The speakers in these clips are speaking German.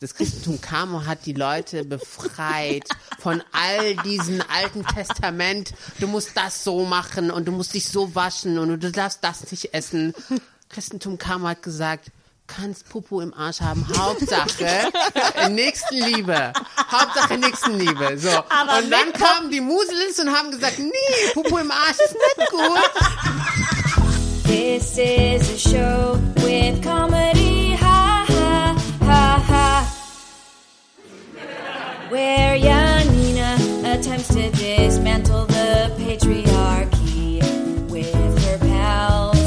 Das Christentum kam und hat die Leute befreit von all diesen alten Testament. Du musst das so machen und du musst dich so waschen und du darfst das nicht essen. Christentum kam und hat gesagt, kannst Popo im Arsch haben. Hauptsache Nächstenliebe. Hauptsache Nächstenliebe. So. Aber und dann kamen die Muselins und haben gesagt, nee, Popo im Arsch ist nicht gut. This is a show with comedy, Where Janina attempts to dismantle the patriarchy with her pals.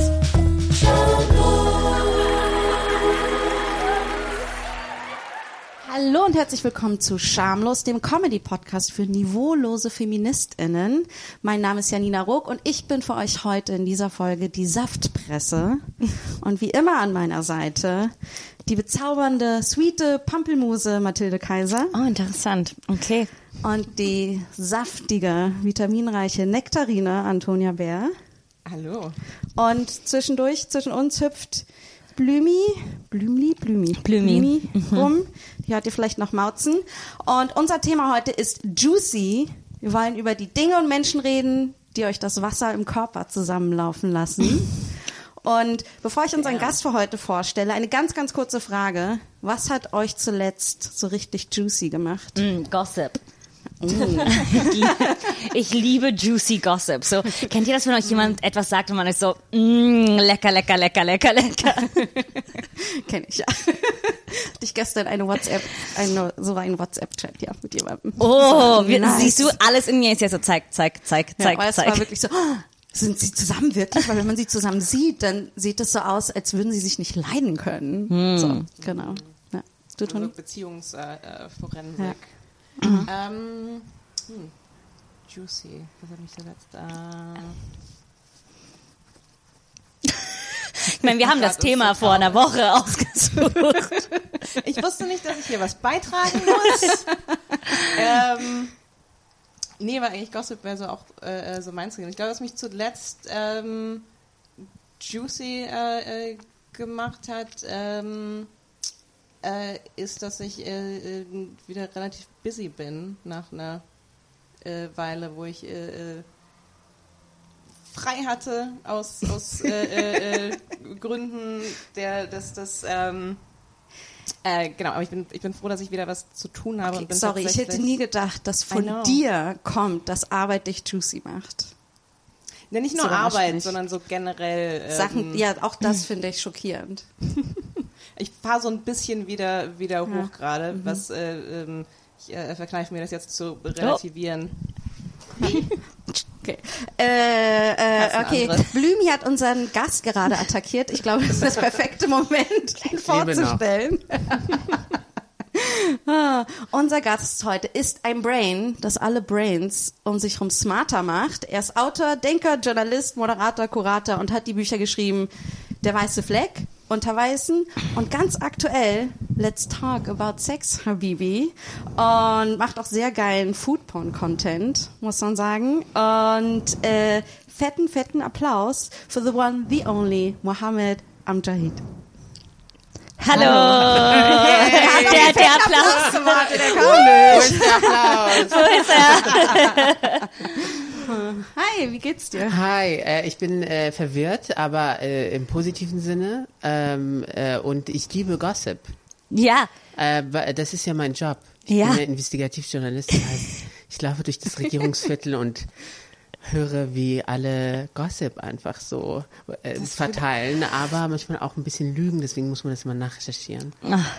Hallo und herzlich willkommen zu Schamlos, dem Comedy-Podcast für niveaulose FeministInnen. Mein Name ist Janina Rook und ich bin für euch heute in dieser Folge die Saftpresse. Und wie immer an meiner Seite die bezaubernde, sweete Pampelmuse Mathilde Kaiser Oh, interessant. Okay. und die saftige, vitaminreiche Nektarine Antonia Bär. Hallo. Und zwischendurch, zwischen uns hüpft Blümi, Blümli, Blümi, Blümi. rum. Die hört ihr vielleicht noch mauzen. Und unser Thema heute ist Juicy. Wir wollen über die Dinge und Menschen reden, die euch das Wasser im Körper zusammenlaufen lassen. Und bevor ich unseren Gast für heute vorstelle, eine ganz, ganz kurze Frage. Was hat euch zuletzt so richtig juicy gemacht? Mm, Gossip. ich liebe juicy Gossip. So, kennt ihr das, wenn euch jemand etwas sagt und man ist so, mm, lecker, lecker, lecker, lecker, lecker. Kenn ich ja. Hatte ich gestern eine WhatsApp, eine, so ein WhatsApp-Chat, ja, mit jemandem. Oh, So nice. siehst du, alles in mir ist jetzt so, zeig, zeig, zeig, Ja, zeig, es zeig. war wirklich so, oh, sind sie zusammen wirklich? Weil wenn man sie zusammen sieht, dann sieht es so aus, als würden sie sich nicht leiden können. Hm. So, genau. Ja. Du, Also Toni? Beziehungsforensik. Äh, Forensik. Ja. ähm, hm. Juicy. Was hat mich zuletzt? Äh, Ich meine, wir haben das Thema so vor einer Woche ausgesucht. ich wusste nicht, dass ich hier was beitragen muss. ähm, nee, weil eigentlich Gossip wäre so auch äh, äh, so meins gewesen. Ich glaube, was mich zuletzt ähm, Juicy äh, äh, gemacht hat, ähm, äh, ist, dass ich äh, wieder relativ busy bin nach einer Weile, wo ich frei hatte aus, aus Gründen der, des, des ähm, äh, genau, aber ich bin, ich bin froh, dass ich wieder was zu tun habe. und bin Sorry, ich hätte nie gedacht, dass I von dir kommt, dass Arbeit dich juicy macht. Ne, nicht nur überrascht Arbeit, sondern so generell. Ähm, Sachen, ja, auch das finde ich schockierend. Ich fahre so ein bisschen wieder, wieder Ja. hoch gerade, Mhm. was äh, ähm, ich äh, verkneife mir das jetzt zu relativieren. Okay. Äh, äh, okay. Blümi hat unseren Gast gerade attackiert. Ich glaube, das ist das perfekte Moment, ihn vorzustellen. ah, unser Gast heute ist ein Brain, das alle Brains um sich herum smarter macht. Er ist Autor, Denker, Journalist, Moderator, Kurator und hat die Bücher geschrieben Der weiße Fleck, Unter Weißen und ganz aktuell Let's Talk About Sex, Habibi. Und macht auch sehr geilen Foodporn-Content, muss man sagen. Und äh, fetten, fetten Applaus für the one, the only, Mohammed Amjahid. Hallo. Der, der Applaus. Warte, der kam Wo ist der Applaus? Wo ist er? Hi, wie geht's dir? Hi, äh, ich bin äh, verwirrt, aber äh, im positiven Sinne. Ähm, äh, und ich liebe Gossip. Ja. Äh, das ist ja mein Job. Ich Ja. bin ja Investigativjournalist. Das heißt, ich laufe durch das Regierungsviertel und höre, wie alle Gossip einfach so äh, verteilen, aber manchmal auch ein bisschen lügen, deswegen muss man das mal nachrecherchieren.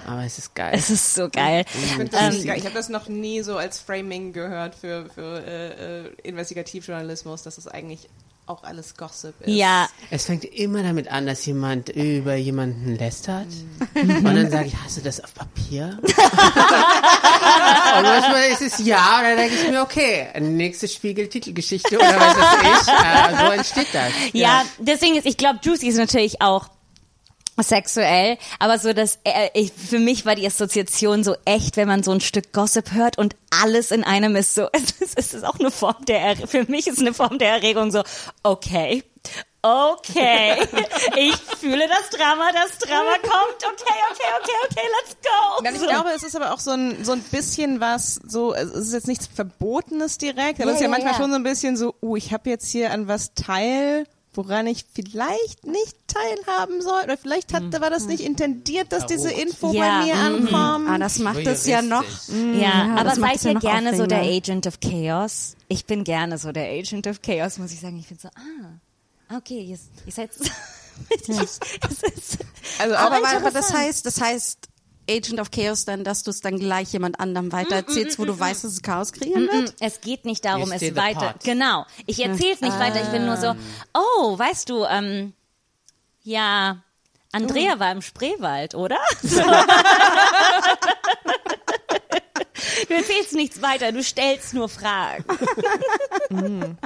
Aber es ist geil. Es ist so geil. Ich, find das Ähm, ich habe das noch nie so als Framing gehört für, für äh, äh, Investigativjournalismus, dass es eigentlich auch alles Gossip ist. Ja, Es fängt immer damit an, dass jemand über jemanden lästert. Und dann sage ich, hast du das auf Papier? und manchmal ist es ja, und dann denke ich mir, okay, nächste Spiegel-Titelgeschichte oder was weiß ich. Äh, so entsteht das. Ja, deswegen ist, ich glaube, Juicy ist natürlich auch sexuell, aber so dass äh, ich, für mich war die Assoziation so echt, wenn man so ein Stück Gossip hört und alles in einem ist so, es ist, es ist auch eine Form der, Er- für mich ist eine Form der Erregung so, okay, okay, ich fühle das Drama, das Drama kommt. Okay, okay, okay, okay, let's go. Nein, ich glaube, es ist aber auch so ein, so ein bisschen was, so, es ist jetzt nichts Verbotenes direkt, aber Ja, es ist ja ja, manchmal ja. schon so ein bisschen so, uh, ich habe jetzt hier an was teil, woran ich vielleicht nicht teilhaben soll. Oder vielleicht hat, war das nicht intendiert, dass diese Info Ja, bei mir mhm. ankommt. Ah, das macht es ja noch. Ja, Ja, aber seid ja ihr noch gerne so der. Agent of Chaos? Ich bin gerne so der Agent of Chaos, muss ich sagen. Ich bin so, ah, okay, ihr, ihr seid so. ich, es ist, Also, Aber, aber, das heißt, das heißt Agent of Chaos dann, dass du es dann gleich jemand anderem weitererzählst, wo du weißt, dass es Chaos kreieren wird? es geht nicht darum, es weiter. pot. Genau. Ich erzähle es nicht weiter. Ich bin nur so, oh, weißt du, ähm, ja, Andrea war im Spreewald, oder? du erzählst nichts weiter, du stellst nur Fragen.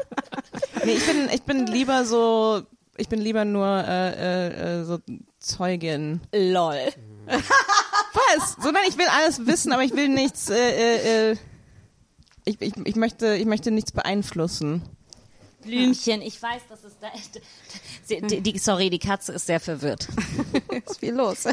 nee, ich bin, ich bin lieber so, ich bin lieber nur äh, äh, äh, so Zeugin. Lol. Was? So, nein, ich will alles wissen, aber ich will nichts, äh, äh, äh, ich, ich, ich möchte, ich möchte nichts beeinflussen. Blümchen, ich weiß, dass es da echt. Die, die, sorry, die Katze ist sehr verwirrt. ist viel los.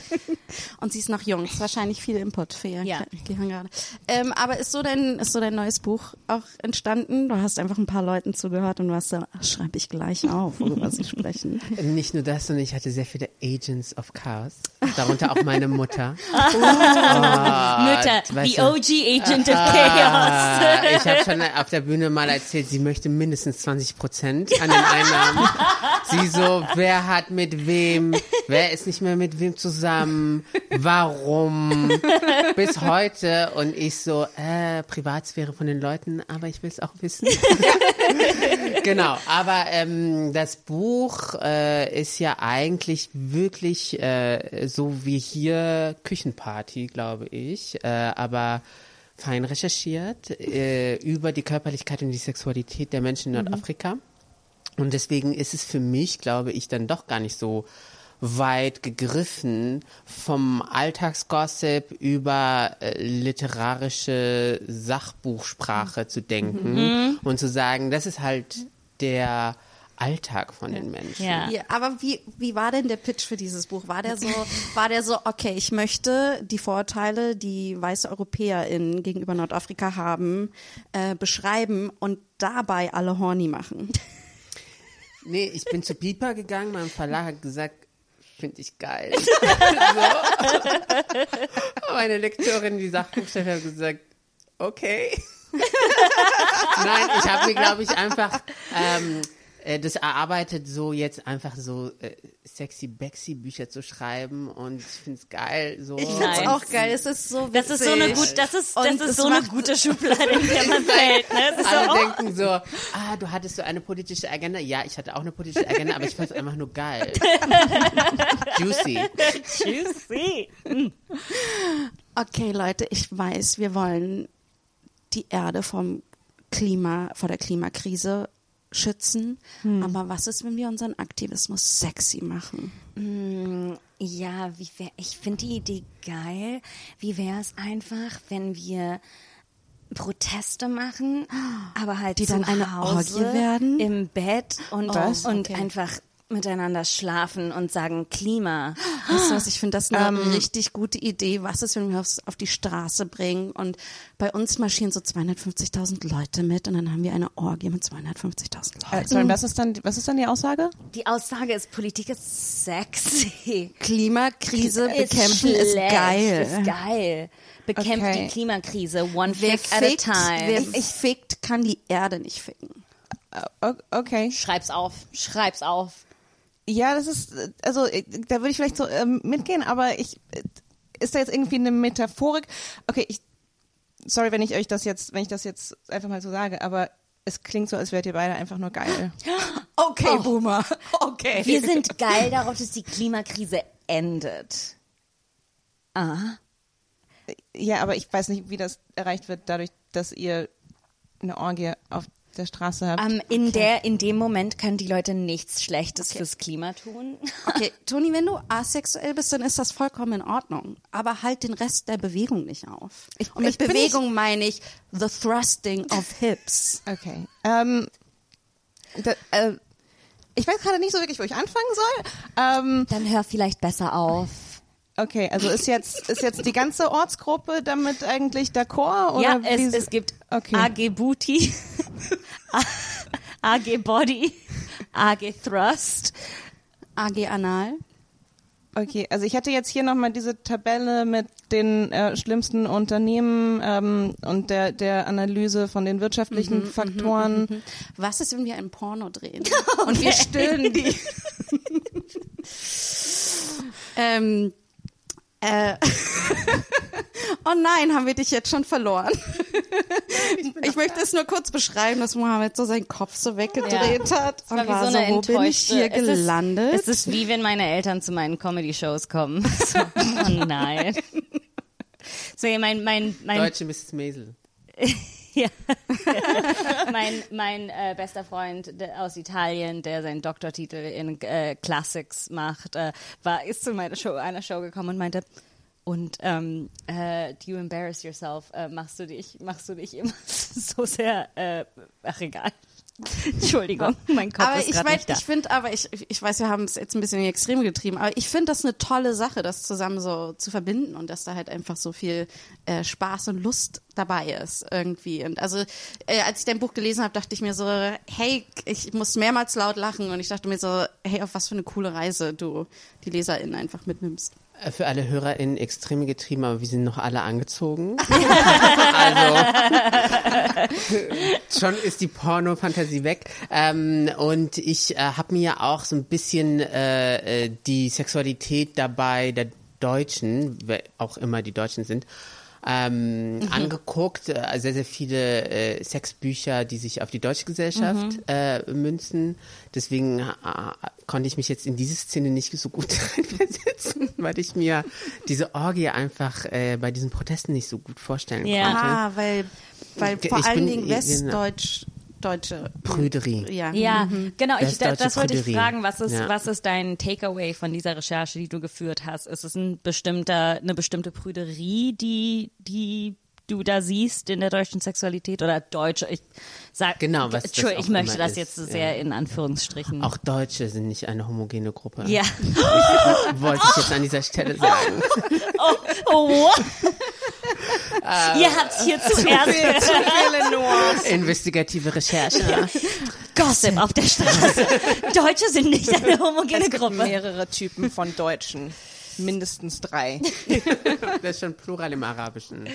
Und sie ist noch jung, ist wahrscheinlich viel Input für ihr Ja. Gehirn gerade. Ähm, aber ist so dein, ist so dein neues Buch auch entstanden? Du hast einfach ein paar Leuten zugehört und du hast so, ach, schreibe ich gleich auf, worüber sie sprechen. Nicht nur das, sondern ich hatte sehr viele Agents of Chaos. Darunter auch meine Mutter. Mütter, weißt the du. OG Agent of Chaos. Ah, ich habe schon auf der Bühne mal erzählt, sie möchte mindestens 20 Prozent an den Einnahmen. Sie so, wer hat mit wem, wer ist nicht mehr mit wem zusammen, warum, bis heute. Und ich so, äh, Privatsphäre von den Leuten, aber ich will es auch wissen. genau, aber ähm, das Buch äh, ist ja eigentlich wirklich äh, so wie hier Küchenparty, glaube ich, äh, aber fein recherchiert äh, über die Körperlichkeit und die Sexualität der Menschen in Nordafrika. Und deswegen ist es für mich, glaube ich, dann doch gar nicht so weit gegriffen, vom Alltagsgossip über äh, literarische Sachbuchsprache zu denken und zu sagen, das ist halt der Alltag von den Menschen. Ja. Ja, aber wie, wie war denn der Pitch für dieses Buch? War der so, war der so, okay, ich möchte die Vorurteile, die weiße EuropäerInnen gegenüber Nordafrika haben, äh, beschreiben und dabei alle horny machen? Nee, ich bin zu Piper gegangen, mein Verlag hat gesagt, finde ich geil. so. Meine Lektorin, die Sachbuchchefin, hat gesagt, okay. Nein, ich habe mir, glaube ich, einfach ähm, äh, das erarbeitet, so jetzt einfach so äh, sexy Bexy Bücher zu schreiben und ich finde es geil. So. Ich find's Nice. auch geil. Es ist so Das ist so eine witzig. gut, das ist, das Und ist es so eine gute Schublade, in der man fällt. Ne? Es ist so, Alle oh, denken so, ah, du hattest so eine politische Agenda. Ja, ich hatte auch eine politische Agenda, aber ich fand es einfach nur geil. Juicy. juicy. Okay, Leute, ich weiß, wir wollen die Erde vom Klima, vor der Klimakrise schützen. Aber was ist, wenn wir unseren Aktivismus sexy machen? Ja, wie wär, ich finde die Idee geil. Wie wäre es einfach, wenn wir Proteste machen, aber halt Die dann eine Hause Orgie werden? im Bett und, Was? und Okay. einfach miteinander schlafen und sagen Klima. Weißt du was, ich finde das eine Ähm. richtig gute Idee. Was ist, wenn wir aufs, auf die Straße bringen und bei uns marschieren so 250.000 Leute mit und dann haben wir eine Orgie mit 250.000 Äh, Leuten. sorry, was ist dann, was ist dann die Aussage? Die Aussage ist, Politik ist sexy. Klimakrise Ist bekämpfen ist geil. Ist geil. Bekämpft Okay. die Klimakrise one Wer fick at a fickt, time. wer fickt, kann die Erde nicht ficken. O- Okay. Schreib's auf, schreib's auf. Ja, das ist, also äh, da würde ich vielleicht so ähm, mitgehen, aber ich, äh, ist da jetzt irgendwie eine Metaphorik? Okay, ich, sorry, wenn ich euch das jetzt, wenn ich das jetzt einfach mal so sage, aber es klingt so, als wärt ihr beide einfach nur geil. Okay, Boomer. Okay. Wir sind geil darauf, dass die Klimakrise endet. Ah. Ja, aber ich weiß nicht, wie das erreicht wird, dadurch, dass ihr eine Orgie auf der Straße habt. Ähm, in, der, in dem Moment können die Leute nichts Schlechtes fürs Klima tun. Okay, Toni, wenn du asexuell bist, dann ist das vollkommen in Ordnung. Aber halt den Rest der Bewegung nicht auf. Ich- Und mit ich Bewegung meine ich the thrusting of hips. Okay. Ähm, da, äh, ich weiß gerade nicht so wirklich, wo ich anfangen soll. Ähm, Dann hör vielleicht besser auf. Okay, also ist jetzt ist jetzt die ganze Ortsgruppe damit eigentlich d'accord? Oder ja, es, wie- es gibt Okay. AG Booty, AG Body, AG Thrust. AG Anal. Okay, also ich hatte jetzt hier nochmal diese Tabelle mit den äh, schlimmsten Unternehmen ähm, und der, der Analyse von den wirtschaftlichen Faktoren. Was ist, wenn wir ein Porno drehen? Und wir stöhnen die. ähm, äh, oh nein, haben wir dich jetzt schon verloren. Ich möchte es nur kurz beschreiben, dass Mohammed so seinen Kopf so weggedreht hat. war Und wie war so wo bin ich hier es ist- gelandet? Es ist wie wenn meine Eltern zu meinen Comedy-Shows kommen. So, oh nein. So, ja, mein, mein, mein, Deutsche Mrs. Maisel. ja. mein, mein äh, bester Freund aus Italien, der seinen Doktortitel in äh, Classics macht, äh, war, ist zu meiner Show, einer Show gekommen und meinte, und ähm, äh, do you embarrass yourself? Äh, machst du dich, machst du dich immer so sehr, äh, ach egal. Entschuldigung, mein Kopf aber ist ich gerade mein, nicht da. ich finde, aber ich, ich weiß, wir haben es jetzt ein bisschen in die Extreme getrieben, aber ich finde das eine tolle Sache, das zusammen so zu verbinden und dass da halt einfach so viel äh, Spaß und Lust dabei ist irgendwie. Und also äh, als ich dein Buch gelesen habe, dachte ich mir so, hey, ich muss mehrmals laut lachen und ich dachte mir so, hey, auf was für eine coole Reise du die LeserInnen einfach mitnimmst. Für alle HörerInnen extreme getrieben, aber wir sind noch alle angezogen. also schon ist die Porno-Fantasie weg. Ähm, und ich äh, habe mir auch so ein bisschen äh, äh, die Sexualität dabei der Deutschen, wer auch immer die Deutschen sind, ähm, angeguckt. Äh, sehr, sehr viele äh, Sexbücher, die sich auf die deutsche Gesellschaft äh, münzen. Deswegen äh, konnte ich mich jetzt in diese Szene nicht so gut reinversetzen, weil ich mir diese Orgie einfach äh, bei diesen Protesten nicht so gut vorstellen Ja. konnte. Ah, weil, weil Ich vor allen bin- Dingen genau. Westdeutsch, Deutsche. Prüderie. Ja. Ja, genau. Ich, da, das wollte ich Prüderie. fragen. Was ist, Ja. was ist dein Takeaway von dieser Recherche, die du geführt hast? Ist es ein bestimmter, eine bestimmte Prüderie, die, die du da siehst in der deutschen Sexualität oder deutsche? Ich sag, Genau, was das Entschuldigung, ich möchte immer das ist, jetzt ja. sehr in Anführungsstrichen. Auch Deutsche sind nicht eine homogene Gruppe. ja. Wollte ich jetzt an dieser Stelle sagen. Oh, what? Ihr habt hier zuerst gehört. Investigative Recherche. Gossip auf der Straße. Deutsche sind nicht eine homogene Es gibt Gruppe. mehrere Typen von Deutschen. Mindestens drei. Das ist schon Plural im Arabischen.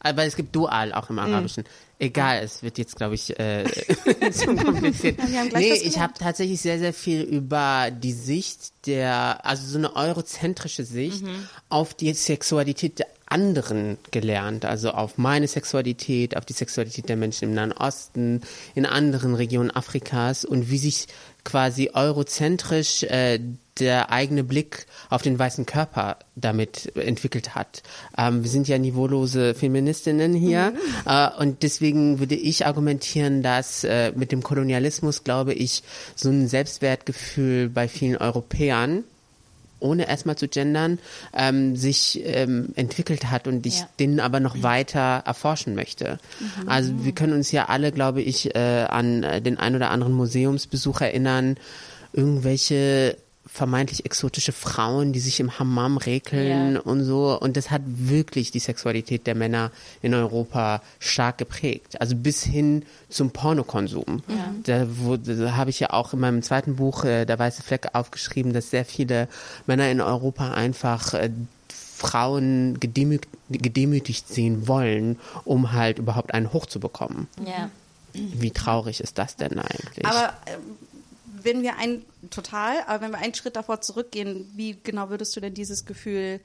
Aber es gibt Dual auch im Arabischen. Egal, es wird jetzt, glaube ich, äh, zu kompliziert. Nee, ich habe tatsächlich sehr, sehr viel über die Sicht der, also so eine eurozentrische Sicht auf die Sexualität der anderen gelernt. Also auf meine Sexualität, auf die Sexualität der Menschen im Nahen Osten, in anderen Regionen Afrikas und wie sich quasi eurozentrisch äh, der eigene Blick auf den weißen Körper damit entwickelt hat. Ähm, wir sind ja niveaulose Feministinnen hier äh, und deswegen würde ich argumentieren, dass äh, mit dem Kolonialismus, glaube ich, so ein Selbstwertgefühl bei vielen Europäern ohne erstmal zu gendern, ähm, sich ähm, entwickelt hat und ich Ja. den aber noch weiter erforschen möchte. Also wir können uns ja alle, glaube ich, äh, an äh, den ein oder anderen Museumsbesuch erinnern, irgendwelche vermeintlich exotische Frauen, die sich im Hammam rekeln Ja. und so. Und das hat wirklich die Sexualität der Männer in Europa stark geprägt. Also bis hin zum Pornokonsum. Da, wo- da habe ich ja auch in meinem zweiten Buch, äh, Der weiße Fleck, aufgeschrieben, dass sehr viele Männer in Europa einfach äh, Frauen gedemü gedemütigt sehen wollen, um halt überhaupt einen hochzubekommen. Ja. Wie traurig ist das denn eigentlich? Aber ähm, wenn wir ein, total, aber wenn wir einen Schritt davor zurückgehen, wie genau würdest du denn dieses Gefühl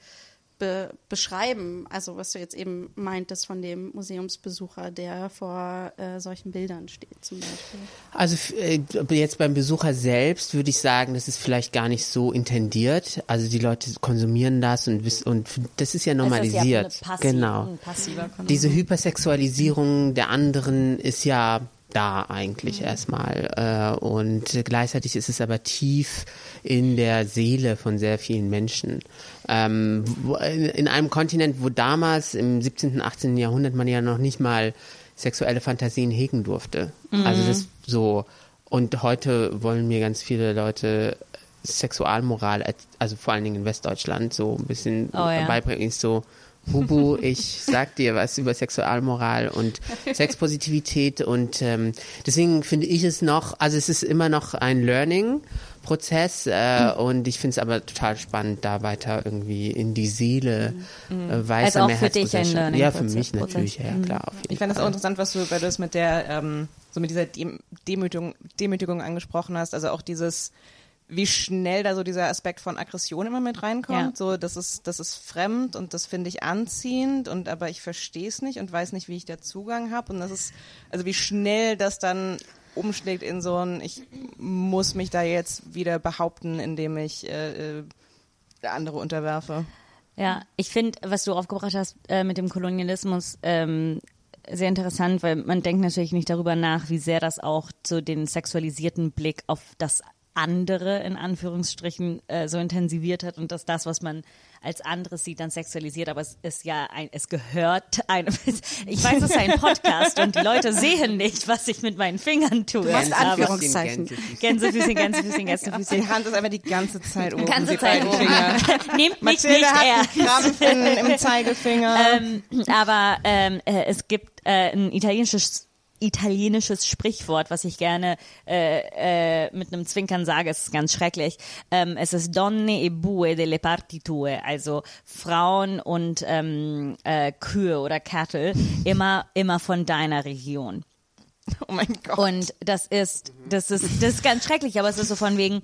be beschreiben? Also was du jetzt eben meintest von dem Museumsbesucher, der vor äh, solchen Bildern steht zum Beispiel. Also äh, jetzt beim Besucher selbst würde ich sagen, das ist vielleicht gar nicht so intendiert. Also die Leute konsumieren das und und das ist ja normalisiert. Ist ja eine passi- genau. ein passiver Konsum. Diese Hypersexualisierung der anderen ist ja da eigentlich erstmal. Äh, und gleichzeitig ist es aber tief in der Seele von sehr vielen Menschen. Ähm, in, in einem Kontinent, wo damals im 17., 18. Jahrhundert man ja noch nicht mal sexuelle Fantasien hegen durfte. Also das so und heute wollen mir ganz viele Leute Sexualmoral, als- also vor allen Dingen in Westdeutschland, so ein bisschen Oh ja. beibringen. Ich so, Hubu, ich sag dir was über Sexualmoral und Sexpositivität und ähm, deswegen finde ich es noch, also es ist immer noch ein Learning-Prozess äh, und ich finde es aber total spannend, da weiter irgendwie in die Seele äh, weißer Also auch für dich ein Mehrheitsgesellschaft- Ja, für mich natürlich, ja klar. Auf jeden Ich fand das auch interessant, was du, weil du es mit der, ähm, so mit dieser Dem Demütigung, Demütigung angesprochen hast. Also auch dieses, wie schnell da so dieser Aspekt von Aggression immer mit reinkommt. Ja. So, das ist, das ist fremd und das finde ich anziehend und aber ich verstehe es nicht und weiß nicht, wie ich da Zugang habe. Und das ist, also wie schnell das dann umschlägt in so ein, ich muss mich da jetzt wieder behaupten, indem ich äh, äh, andere unterwerfe. Ja, ich finde, was du aufgebracht hast äh, mit dem Kolonialismus, ähm, sehr interessant, weil man denkt natürlich nicht darüber nach, wie sehr das auch so den sexualisierten Blick auf das andere in Anführungsstrichen äh, so intensiviert hat und dass das, was man als anderes sieht, dann sexualisiert, aber es ist ja ein, es gehört einem. Ich weiß, es ist ein Podcast und die Leute sehen nicht, was ich mit meinen Fingern tue. Du Anführungszeichen. Gänsefüßchen, Gänsefüßchen, Gänsefüßchen. Die Hand ist einfach die ganze Zeit oben. Ganze die Zeit oben. Nehmt mich Mathilde nicht hat einen Krampfen im Zeigefinger. Ähm, aber ähm, äh, es gibt äh, ein italienisches italienisches Sprichwort, was ich gerne äh, äh, mit einem Zwinkern sage, es ist ganz schrecklich. Ähm, es ist Donne e bue delle parti tue, also Frauen und ähm, äh, Kühe oder Cattle, immer, immer von deiner Region. oh mein Gott. Und das ist, das ist, das ist ganz schrecklich, aber es ist so von wegen,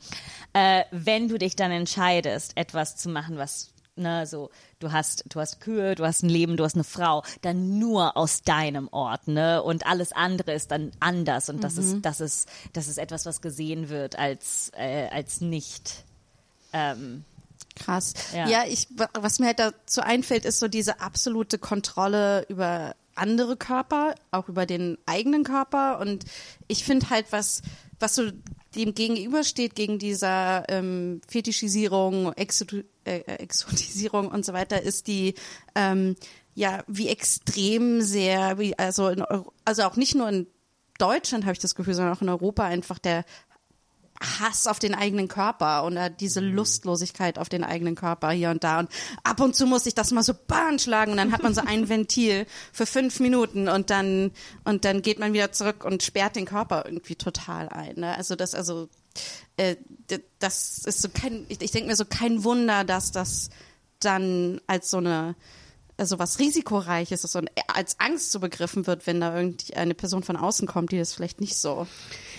äh, wenn du dich dann entscheidest, etwas zu machen, was, ne, so, du hast, du hast Kühe, du hast ein Leben, du hast eine Frau, dann nur aus deinem Ort, ne, und alles andere ist dann anders und das ist, das ist, das ist etwas, was gesehen wird als, äh, als nicht, ähm, Krass. Ja. Ja, ich, was mir halt dazu einfällt, ist so diese absolute Kontrolle über andere Körper, auch über den eigenen Körper. Und ich finde halt, was, was so dem gegenübersteht, gegen dieser ähm, Fetischisierung, Exotu äh, äh, Exotisierung und so weiter, ist die, ähm, ja, wie extrem sehr, wie, also, in also auch nicht nur in Deutschland habe ich das Gefühl, sondern auch in Europa einfach der Hass auf den eigenen Körper und äh, diese Lustlosigkeit auf den eigenen Körper hier und da. Und ab und zu muss ich das mal so Bahn schlagen und dann hat man so ein Ventil für fünf Minuten und dann, und dann geht man wieder zurück und sperrt den Körper irgendwie total ein. Ne? Also das, also, äh, das ist so kein, ich, ich denke mir so kein Wunder, dass das dann als so eine, also was risikoreiches ist und als Angst so begriffen wird, wenn da irgendwie eine Person von außen kommt, die das vielleicht nicht so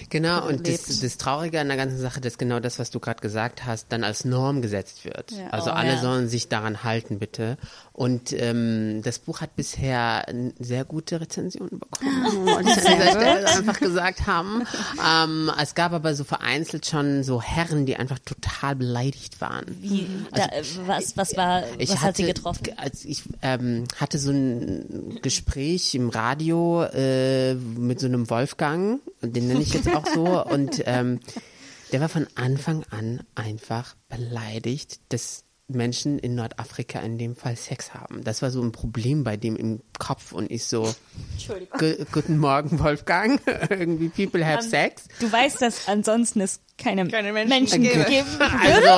Genau, und das, das Traurige an der ganzen Sache, dass genau das, was du gerade gesagt hast, dann als Norm gesetzt wird. Ja. Also Oh, alle ja. sollen sich daran halten, bitte. Und ähm, das Buch hat bisher sehr gute Rezensionen bekommen, wollte ich an dieser Stelle einfach gesagt haben. Ähm, es gab aber so vereinzelt schon so Herren, die einfach total beleidigt waren. wie, da, äh, was, was war, Ich was hat sie hatte- getroffen? Als ich ähm, hatte so ein Gespräch im Radio äh, mit so einem Wolfgang, den nenne ich jetzt auch so, und ähm, der war von Anfang an einfach beleidigt, dass Menschen in Nordafrika in dem Fall Sex haben. Das war so ein Problem bei dem im Kopf und ich so, "Gu- guten Morgen Wolfgang, irgendwie people have sex. Du weißt, dass ansonsten es keine, Keine Menschen geben gäbe. Also,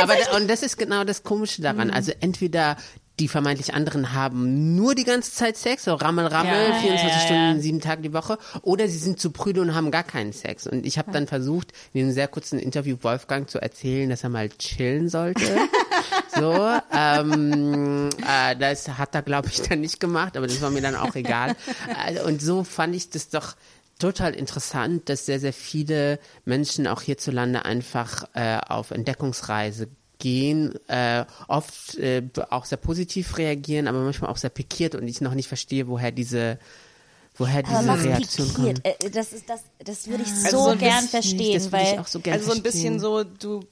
aber und das ist genau das Komische daran. Also entweder die vermeintlich anderen haben nur die ganze Zeit Sex, so Rammel, Rammel, Ja, 24 ja, Stunden, sieben Tage die Woche, oder sie sind zu prüde und haben gar keinen Sex. Und ich habe dann versucht, in einem sehr kurzen Interview Wolfgang zu erzählen, dass er mal chillen sollte. so, ähm, äh, das hat er, glaube ich, dann nicht gemacht, aber das war mir dann auch egal. Äh, und so fand ich das doch total interessant, dass sehr, sehr viele Menschen auch hierzulande einfach äh, auf Entdeckungsreise gehen, äh, oft äh, auch sehr positiv reagieren, aber manchmal auch sehr pikiert und ich noch nicht verstehe, woher diese, woher diese Aber Reaktion pikiert? kommt. Äh, Das, ist, das, das würde ich so, Also so ein gern bisschen- verstehen, ich weil so gerne Also so ein bisschen so, du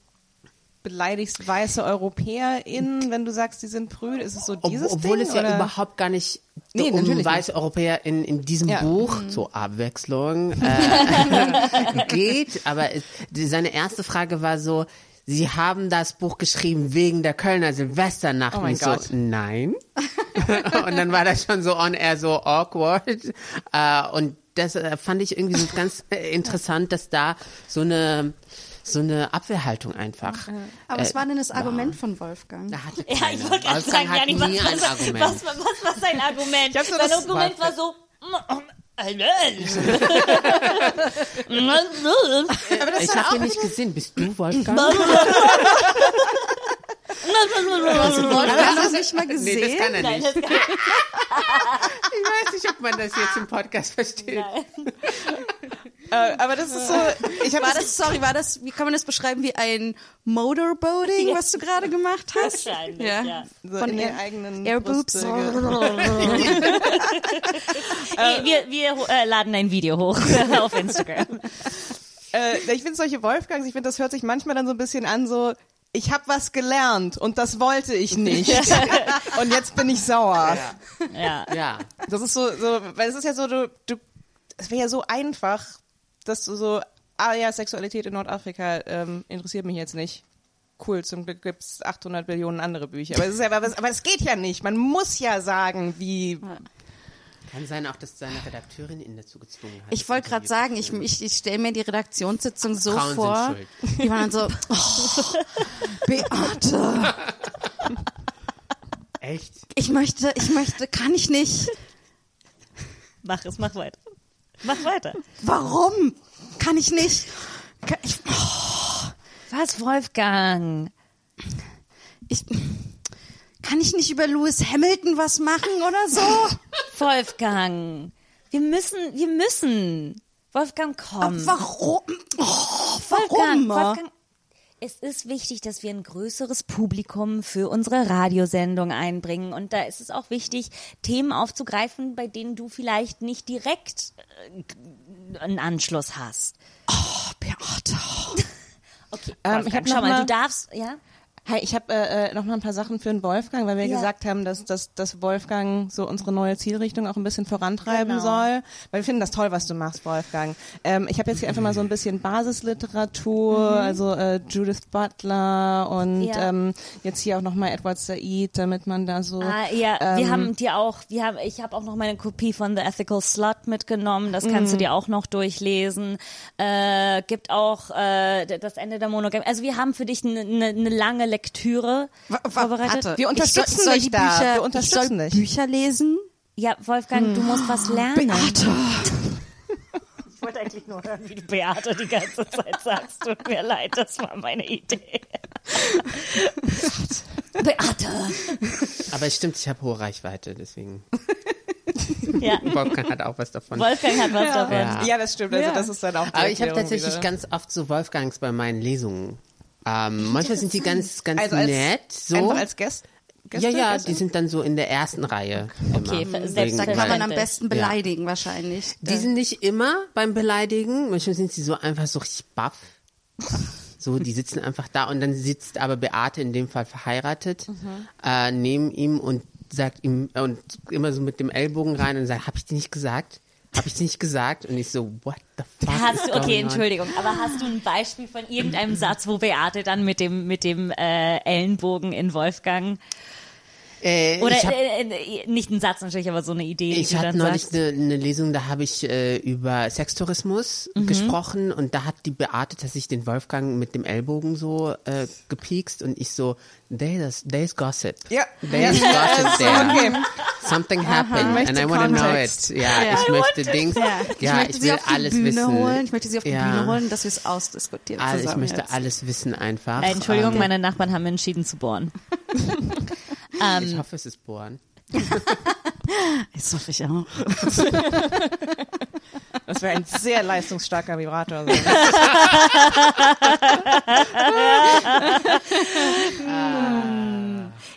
beleidigst weiße EuropäerInnen, wenn du sagst, die sind prüde. Ist es so Ob, dieses obwohl Ding? es ja oder? überhaupt gar nicht Nee, um natürlich weiße Europäer in, in diesem Ja. Buch zur Abwechslung äh, geht. Aber es, die, seine erste Frage war so, Sie haben das Buch geschrieben wegen der Kölner Silvesternacht. Oh mein Und ich Gott. so, nein. und dann war das schon so on air so awkward. Äh, und das äh, fand ich irgendwie so ganz äh, interessant, dass da so eine so eine Abwehrhaltung einfach. Aber was war denn das Argument von Wolfgang? Da hatte Ja, ich wollte gerade sagen, hat nie was, ein was, Argument. was, was, was war sein Argument? hab so sein das- Argument war so. Ich habe ihn nicht gesehen. Bist du Wolfgang? Wolfgang noch nicht mal Nee, das gesehen? kann er Nein, nicht. das kann Ich weiß nicht, ob man das jetzt im Podcast versteht. Äh, aber das ist so, ich habe war das, sorry, war das, wie kann man das beschreiben, wie ein Motorboating, was du gerade gemacht hast? Wahrscheinlich, Ja. ja. so von in den eigenen Airboobs. Ey, wir wir äh, laden ein Video hoch auf Instagram. Äh, ich finde solche Wolfgangs, ich finde, das hört sich manchmal dann so ein bisschen an, so, ich habe was gelernt und das wollte ich nicht. und jetzt bin ich sauer. Ja. Ja. Das ist so, so, weil es ist ja so, du, du es wäre ja so einfach, dass du so, ah ja, Sexualität in Nordafrika ähm, interessiert mich jetzt nicht. Cool, zum Glück gibt's 800 Billionen andere Bücher. Aber es, ist ja, aber, es, aber es geht ja nicht. Man muss ja sagen, wie. Kann sein auch, dass seine Redakteurin ihn dazu gezwungen hat. Ich wollte gerade sagen, ich, ich, ich stelle mir die Redaktionssitzung so Frauen vor. Die waren dann so, oh, Beate, Echt? ich möchte, ich möchte, kann ich nicht. Mach es, mach weiter. Mach weiter. Warum? Kann ich nicht. Kann ich, oh, Was, Wolfgang? ich, kann ich nicht über Lewis Hamilton was machen oder so? Wolfgang. Wir müssen, wir müssen. Wolfgang, komm. Warum? Oh, Wolfgang, warum? Wolfgang, es ist wichtig, dass wir ein größeres Publikum für unsere Radiosendung einbringen. Und da ist es auch wichtig, Themen aufzugreifen, bei denen du vielleicht nicht direkt äh, einen Anschluss hast. Oh, Beate. Okay, Ähm, ich hab schau noch mal, mal- du darfst, ja? Hi, ich habe äh, äh, noch mal ein paar Sachen für den Wolfgang, weil wir Ja. gesagt haben, dass, dass, dass Wolfgang so unsere neue Zielrichtung auch ein bisschen vorantreiben Genau. soll. Weil wir finden das toll, was du machst, Wolfgang. Ähm, ich habe jetzt hier einfach mal so ein bisschen Basisliteratur, also äh, Judith Butler und Mhm. Ja. ähm, jetzt hier auch noch mal Edward Said, damit man da so. Ah, ja, ähm, wir haben dir auch, wir haben, ich habe auch noch meine Kopie von The Ethical Slut mitgenommen. Das kannst du dir auch noch durchlesen. Äh, gibt auch äh, das Ende der Monogamie. Also wir haben für dich eine ne, ne lange Lektüre wa- vorbereitet. warte. Wir unterstützen ich soll, soll da. Bücher, Wir unterstützen ich soll. Bücher lesen. Ja, Wolfgang, du musst was lernen. Beate. Ich wollte eigentlich nur hören, wie du Beate die ganze Zeit sagst. Tut mir leid, das war meine Idee. Beate. Aber es stimmt, ich habe hohe Reichweite, deswegen. Ja, Wolfgang hat auch was davon. Wolfgang hat was davon. Ja. ja, das stimmt. Also das ist dann auch. die Aber ich habe tatsächlich wieder. ganz oft so Wolfgangs bei meinen Lesungen. Ähm, manchmal sind die ganz, ganz also als, nett. So. Einfach als Gäste. ja, ja, die sind dann so in der ersten Reihe. Okay, immer. selbst Da kann man am besten beleidigen wahrscheinlich. Die sind nicht immer beim Beleidigen. Manchmal sind sie so einfach so richtig baff. So, die sitzen einfach da und dann sitzt aber Beate in dem Fall verheiratet äh, neben ihm und sagt ihm und immer so mit dem Ellbogen rein und sagt, hab ich dir nicht gesagt? Hab ich nicht gesagt? Und ich so, what the fuck? Hast du, okay, going on? Entschuldigung, aber hast du ein Beispiel von irgendeinem Satz, wo Beate dann mit dem, mit dem äh, Ellenbogen in Wolfgang Äh, oder ich hab, äh, äh, nicht ein Satz natürlich, aber so eine Idee, die Ich hatte neulich eine, eine Lesung, da habe ich äh, über Sextourismus Mhm. gesprochen und da hat die Beate tatsächlich den Wolfgang mit dem Ellbogen so äh, gepiekst und ich so, there's, there's gossip. Ja. There's Ja. gossip there. Okay. Something happened möchte and I want to know it. Ja, Ja. ich möchte Dings. Ja, Ja, möchte ich, sie will auf die alles Bühne wissen. holen. Ich möchte sie auf die Ja. Bühne holen, dass wir es ausdiskutieren Also ich möchte jetzt. alles wissen einfach. Äh, Entschuldigung, Ähm, meine Nachbarn haben entschieden zu bohren. ich hoffe, es ist Bohren. Das hoffe ich auch. Das wäre ein sehr leistungsstarker Vibrator. So.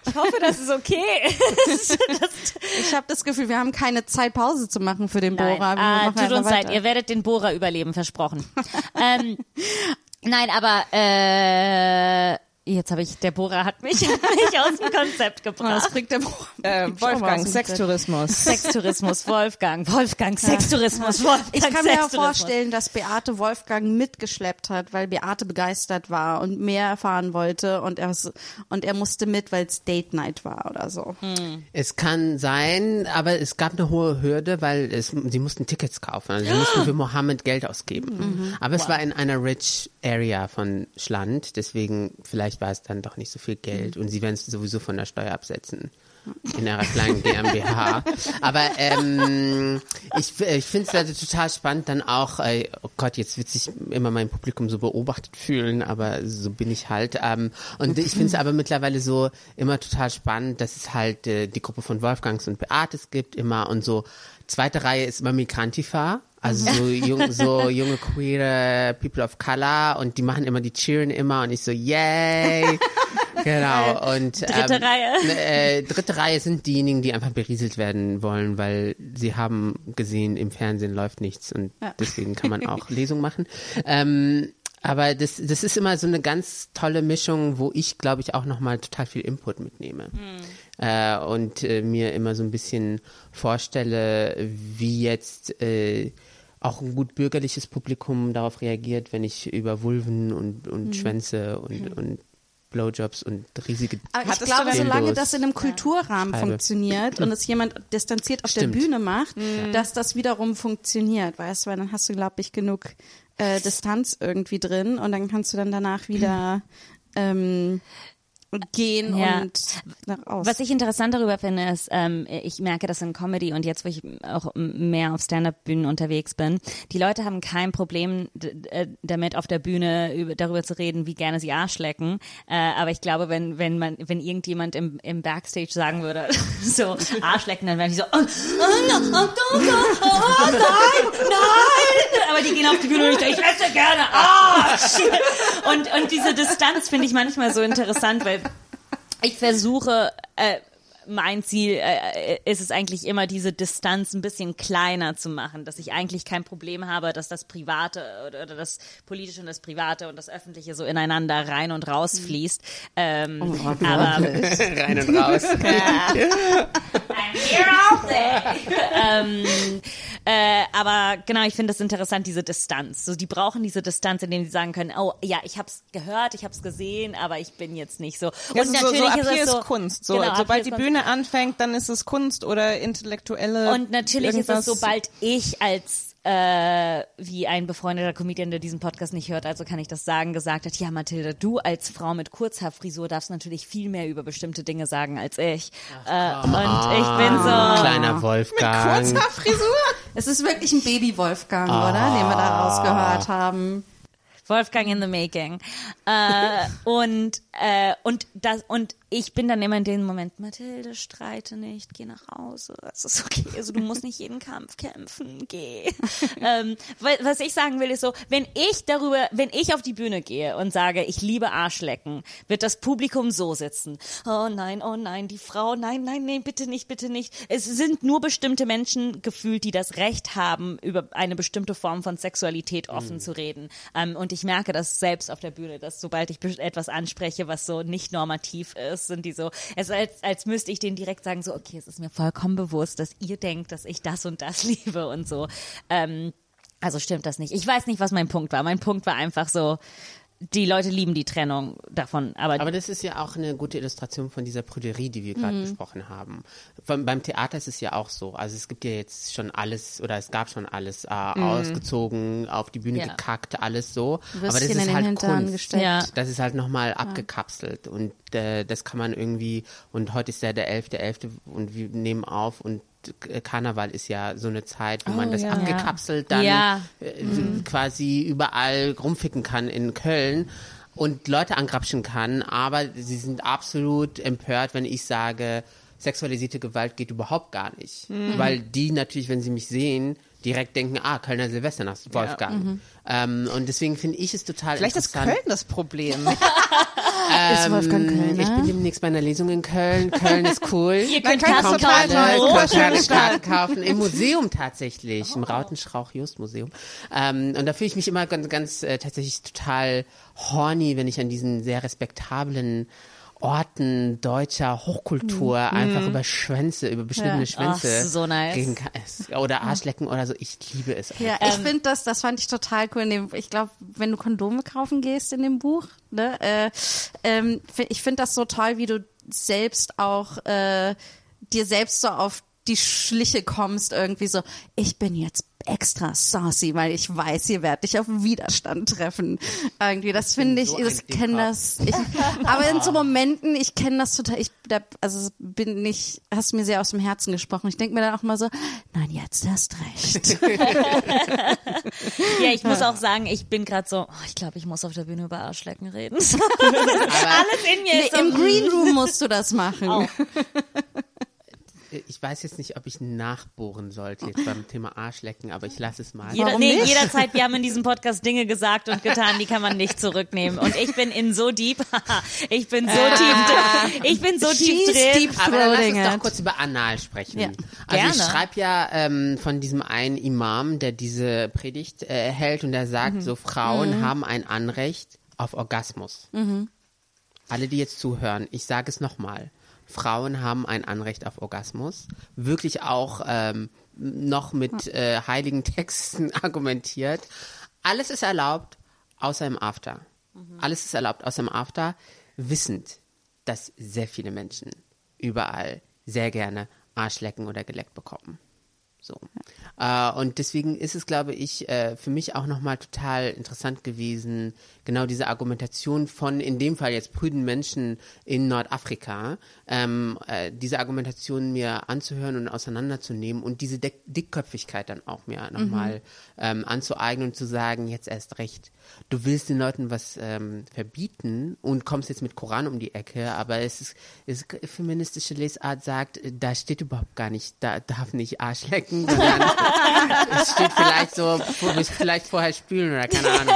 Ich hoffe, das ist okay. Ich habe das Gefühl, wir haben keine Zeit, Pause zu machen für den Nein, Bohrer. Wir ah, machen tut uns leid, ihr werdet den Bohrer überleben, versprochen. ähm, nein, aber äh, Jetzt habe ich, Deborah hat mich, hat mich aus dem Konzept Das gebracht. bringt der Äh, Wolfgang, Sextourismus. Sextourismus, Wolfgang, Wolfgang, Sextourismus, Wolfgang, Ich kann mir vorstellen, dass Beate Wolfgang mitgeschleppt hat, weil Beate begeistert war und mehr erfahren wollte und er, und er musste mit, weil es Date Night war oder so. Es kann sein, aber es gab eine hohe Hürde, weil es, sie mussten Tickets kaufen. Also sie mussten für Mohammed Geld ausgeben. Aber es war in einer rich area von Schland, deswegen vielleicht war es dann doch nicht so viel Geld und sie werden es sowieso von der Steuer absetzen. In ihrer kleinen GmbH. Aber ähm, ich, ich finde es also total spannend, dann auch, äh, oh Gott, jetzt wird sich immer mein Publikum so beobachtet fühlen, aber so bin ich halt. Ähm, und ich finde es aber mittlerweile so immer total spannend, dass es halt äh, die Gruppe von Wolfgangs und Beates gibt immer und so. Zweite Reihe ist immer Migrantifa. Also so, jung, so junge queere People of Color und die machen immer, die cheeren immer und ich so, yay! Genau. Und Dritte ähm, Reihe. Äh, dritte Reihe sind diejenigen, die einfach berieselt werden wollen, weil sie haben gesehen, im Fernsehen läuft nichts und deswegen kann man auch Lesungen machen. Ähm, aber das, das ist immer so eine ganz tolle Mischung, wo ich, glaube ich, auch nochmal total viel Input mitnehme. Äh, und äh, mir immer so ein bisschen vorstelle, wie jetzt äh, auch ein gut bürgerliches Publikum darauf reagiert, wenn ich über Vulven und, und Schwänze und, und Blowjobs und riesige Aber ich glaube, solange das in einem Kulturrahmen Scheibe. funktioniert und es jemand distanziert auf Stimmt. der Bühne macht, dass das wiederum funktioniert, weißt du, weil dann hast du, glaube ich, genug äh, Distanz irgendwie drin und dann kannst du dann danach wieder ähm, gehen Ja. und nach außen. Was ich interessant darüber finde, ist, ähm, ich merke das in Comedy und jetzt, wo ich auch mehr auf Stand-Up-Bühnen unterwegs bin, die Leute haben kein Problem äh, damit, auf der Bühne über, darüber zu reden, wie gerne sie Arsch lecken. Äh, aber ich glaube, wenn, wenn man, wenn irgendjemand im, im Backstage sagen würde, so Arsch lecken, dann wären die so, oh, oh, no, oh, oh, oh, oh, nein, nein. Aber die gehen auf die Bühne und ich denke, ich esse gerne Arsch. Und, und diese Distanz finde ich manchmal so interessant, weil ich versuche, äh, mein Ziel äh, ist es eigentlich immer, diese Distanz ein bisschen kleiner zu machen, dass ich eigentlich kein Problem habe, dass das Private oder, oder das Politische und das Private und das Öffentliche so ineinander rein und raus fließt. Ähm, aber rein und raus. I'm here all day. ähm, äh, aber genau, ich finde das interessant, diese Distanz. So, die brauchen diese Distanz, indem sie sagen können, oh ja, ich habe es gehört, ich habe es gesehen, aber ich bin jetzt nicht so. Und Also so, so ab ist hier es ist so, Kunst. So, Genau, ab hier sobald ist die Kunst. Bühne anfängt, dann ist es Kunst oder intellektuelle. Und natürlich irgendwas. ist es, sobald ich als äh, wie ein befreundeter Comedian, der diesen Podcast nicht hört, also kann ich das sagen, gesagt hat, ja Mathilde, du als Frau mit Kurzhaarfrisur darfst natürlich viel mehr über bestimmte Dinge sagen als ich. äh, und ich bin so, Kleiner Wolfgang. Kurzhaarfrisur? es ist wirklich ein Baby-Wolfgang, Ah. oder? Den wir da rausgehört haben. Wolfgang in the making. Äh, und, äh, und, das, und ich bin dann immer in dem Moment, Mathilde, streite nicht, geh nach Hause. Es ist okay. Also du musst nicht jeden Kampf kämpfen, geh. ähm, was ich sagen will, ist so, wenn ich darüber, wenn ich auf die Bühne gehe und sage, ich liebe Arschlecken, wird das Publikum so sitzen. Oh nein, oh nein, die Frau, nein, nein, nein, bitte nicht, bitte nicht. Es sind nur bestimmte Menschen gefühlt, die das Recht haben, über eine bestimmte Form von Sexualität offen zu reden. Ähm, und ich merke das selbst auf der Bühne, dass sobald ich etwas anspreche, was so nicht normativ ist, sind die so, es als, als müsste ich denen direkt sagen, so, okay, es ist mir vollkommen bewusst, dass ihr denkt, dass ich das und das liebe und so. Ähm, also stimmt das nicht. Ich weiß nicht, was mein Punkt war. Mein Punkt war einfach so, die Leute lieben die Trennung davon, aber, Aber das ist ja auch eine gute Illustration von dieser Prüderie, die wir gerade besprochen haben. Beim, beim Theater ist es ja auch so. Also es gibt ja jetzt schon alles, oder es gab schon alles äh, ausgezogen, auf die Bühne Ja. gekackt, alles so. Aber das Würstchen ist halt Hintern Kunst. Ja. Das ist halt nochmal abgekapselt und äh, das kann man irgendwie, und heute ist ja der 11.11. und wir nehmen auf und Karneval ist ja so eine Zeit, wo man das ja. abgekapselt dann Ja. äh, quasi überall rumficken kann in Köln und Leute angrapschen kann, aber sie sind absolut empört, wenn ich sage, sexualisierte Gewalt geht überhaupt gar nicht. Weil die natürlich, wenn sie mich sehen, direkt denken, ah, Kölner Silvester nach Wolfgang. Ähm, und deswegen finde ich es total Vielleicht ist. Köln das Problem. ist Wolfgang Kölner? Ich bin demnächst bei einer Lesung in Köln. Köln ist cool. Ihr könnt kann Karten kaufen. Oh, Karten kaufen. Im Museum tatsächlich, im Rautenstrauch-Just-Museum. Ähm, und da fühle ich mich immer ganz, ganz äh, tatsächlich total horny, wenn ich an diesen sehr respektablen Orten deutscher Hochkultur einfach über Schwänze, über beschnittene Ja. Schwänze Ach, so nice. reden Oder Arschlecken oder so. Ich liebe es. Ja, ich finde das, das fand ich total cool. Dem, ich glaube, wenn du Kondome kaufen gehst in dem Buch, ne, äh, ähm, ich finde das so toll, wie du selbst auch äh, dir selbst so auf die Schliche kommst, irgendwie so, ich bin jetzt extra saucy, weil ich weiß, ihr werdet dich auf Widerstand treffen. Irgendwie, das finde ich, so ich kenne das. Ich, aber in so Momenten, ich kenne das total, ich da, also bin nicht, hast mir sehr aus dem Herzen gesprochen. Ich denke mir dann auch mal so, nein, jetzt erst recht. Ja, ich muss auch sagen, ich bin gerade so, oh, ich glaube, ich muss auf der Bühne über Arschlecken reden. Alles in mir Nee, ist so, Im Green Room musst du das machen. Ich weiß jetzt nicht, ob ich nachbohren sollte jetzt beim Thema Arschlecken, aber ich lasse es mal. Jeder, Warum nee, nicht? jederzeit, wir haben in diesem Podcast Dinge gesagt und getan, die kann man nicht zurücknehmen. Und ich bin in so deep, ich bin so tief drin, ich bin so tief drin. deep Aber dann lass uns doch kurz über Anal sprechen. Ja. Also ich schreibe ja ähm, von diesem einen Imam, der diese Predigt äh, hält und der sagt, so Frauen haben ein Anrecht auf Orgasmus. Alle, die jetzt zuhören, ich sage es nochmal. Frauen haben ein Anrecht auf Orgasmus. Wirklich auch ähm, noch mit äh, heiligen Texten argumentiert. Alles ist erlaubt, außer im After. Alles ist erlaubt, außer im After, wissend, dass sehr viele Menschen überall sehr gerne Arschlecken oder geleckt bekommen. So. Äh, und deswegen ist es, glaube ich, äh, für mich auch nochmal total interessant gewesen, genau diese Argumentation von, in dem Fall jetzt prüden Menschen in Nordafrika, ähm, äh, diese Argumentation mir anzuhören und auseinanderzunehmen und diese Dick Dickköpfigkeit dann auch mir nochmal ähm, anzueignen und zu sagen, jetzt erst recht. Du willst den Leuten was ähm, verbieten und kommst jetzt mit Koran um die Ecke, aber es ist, es ist feministische Lesart sagt, da steht überhaupt gar nicht, da darf nicht Arsch lecken, sondern es steht vielleicht so, du musst vielleicht vorher spülen oder keine Ahnung.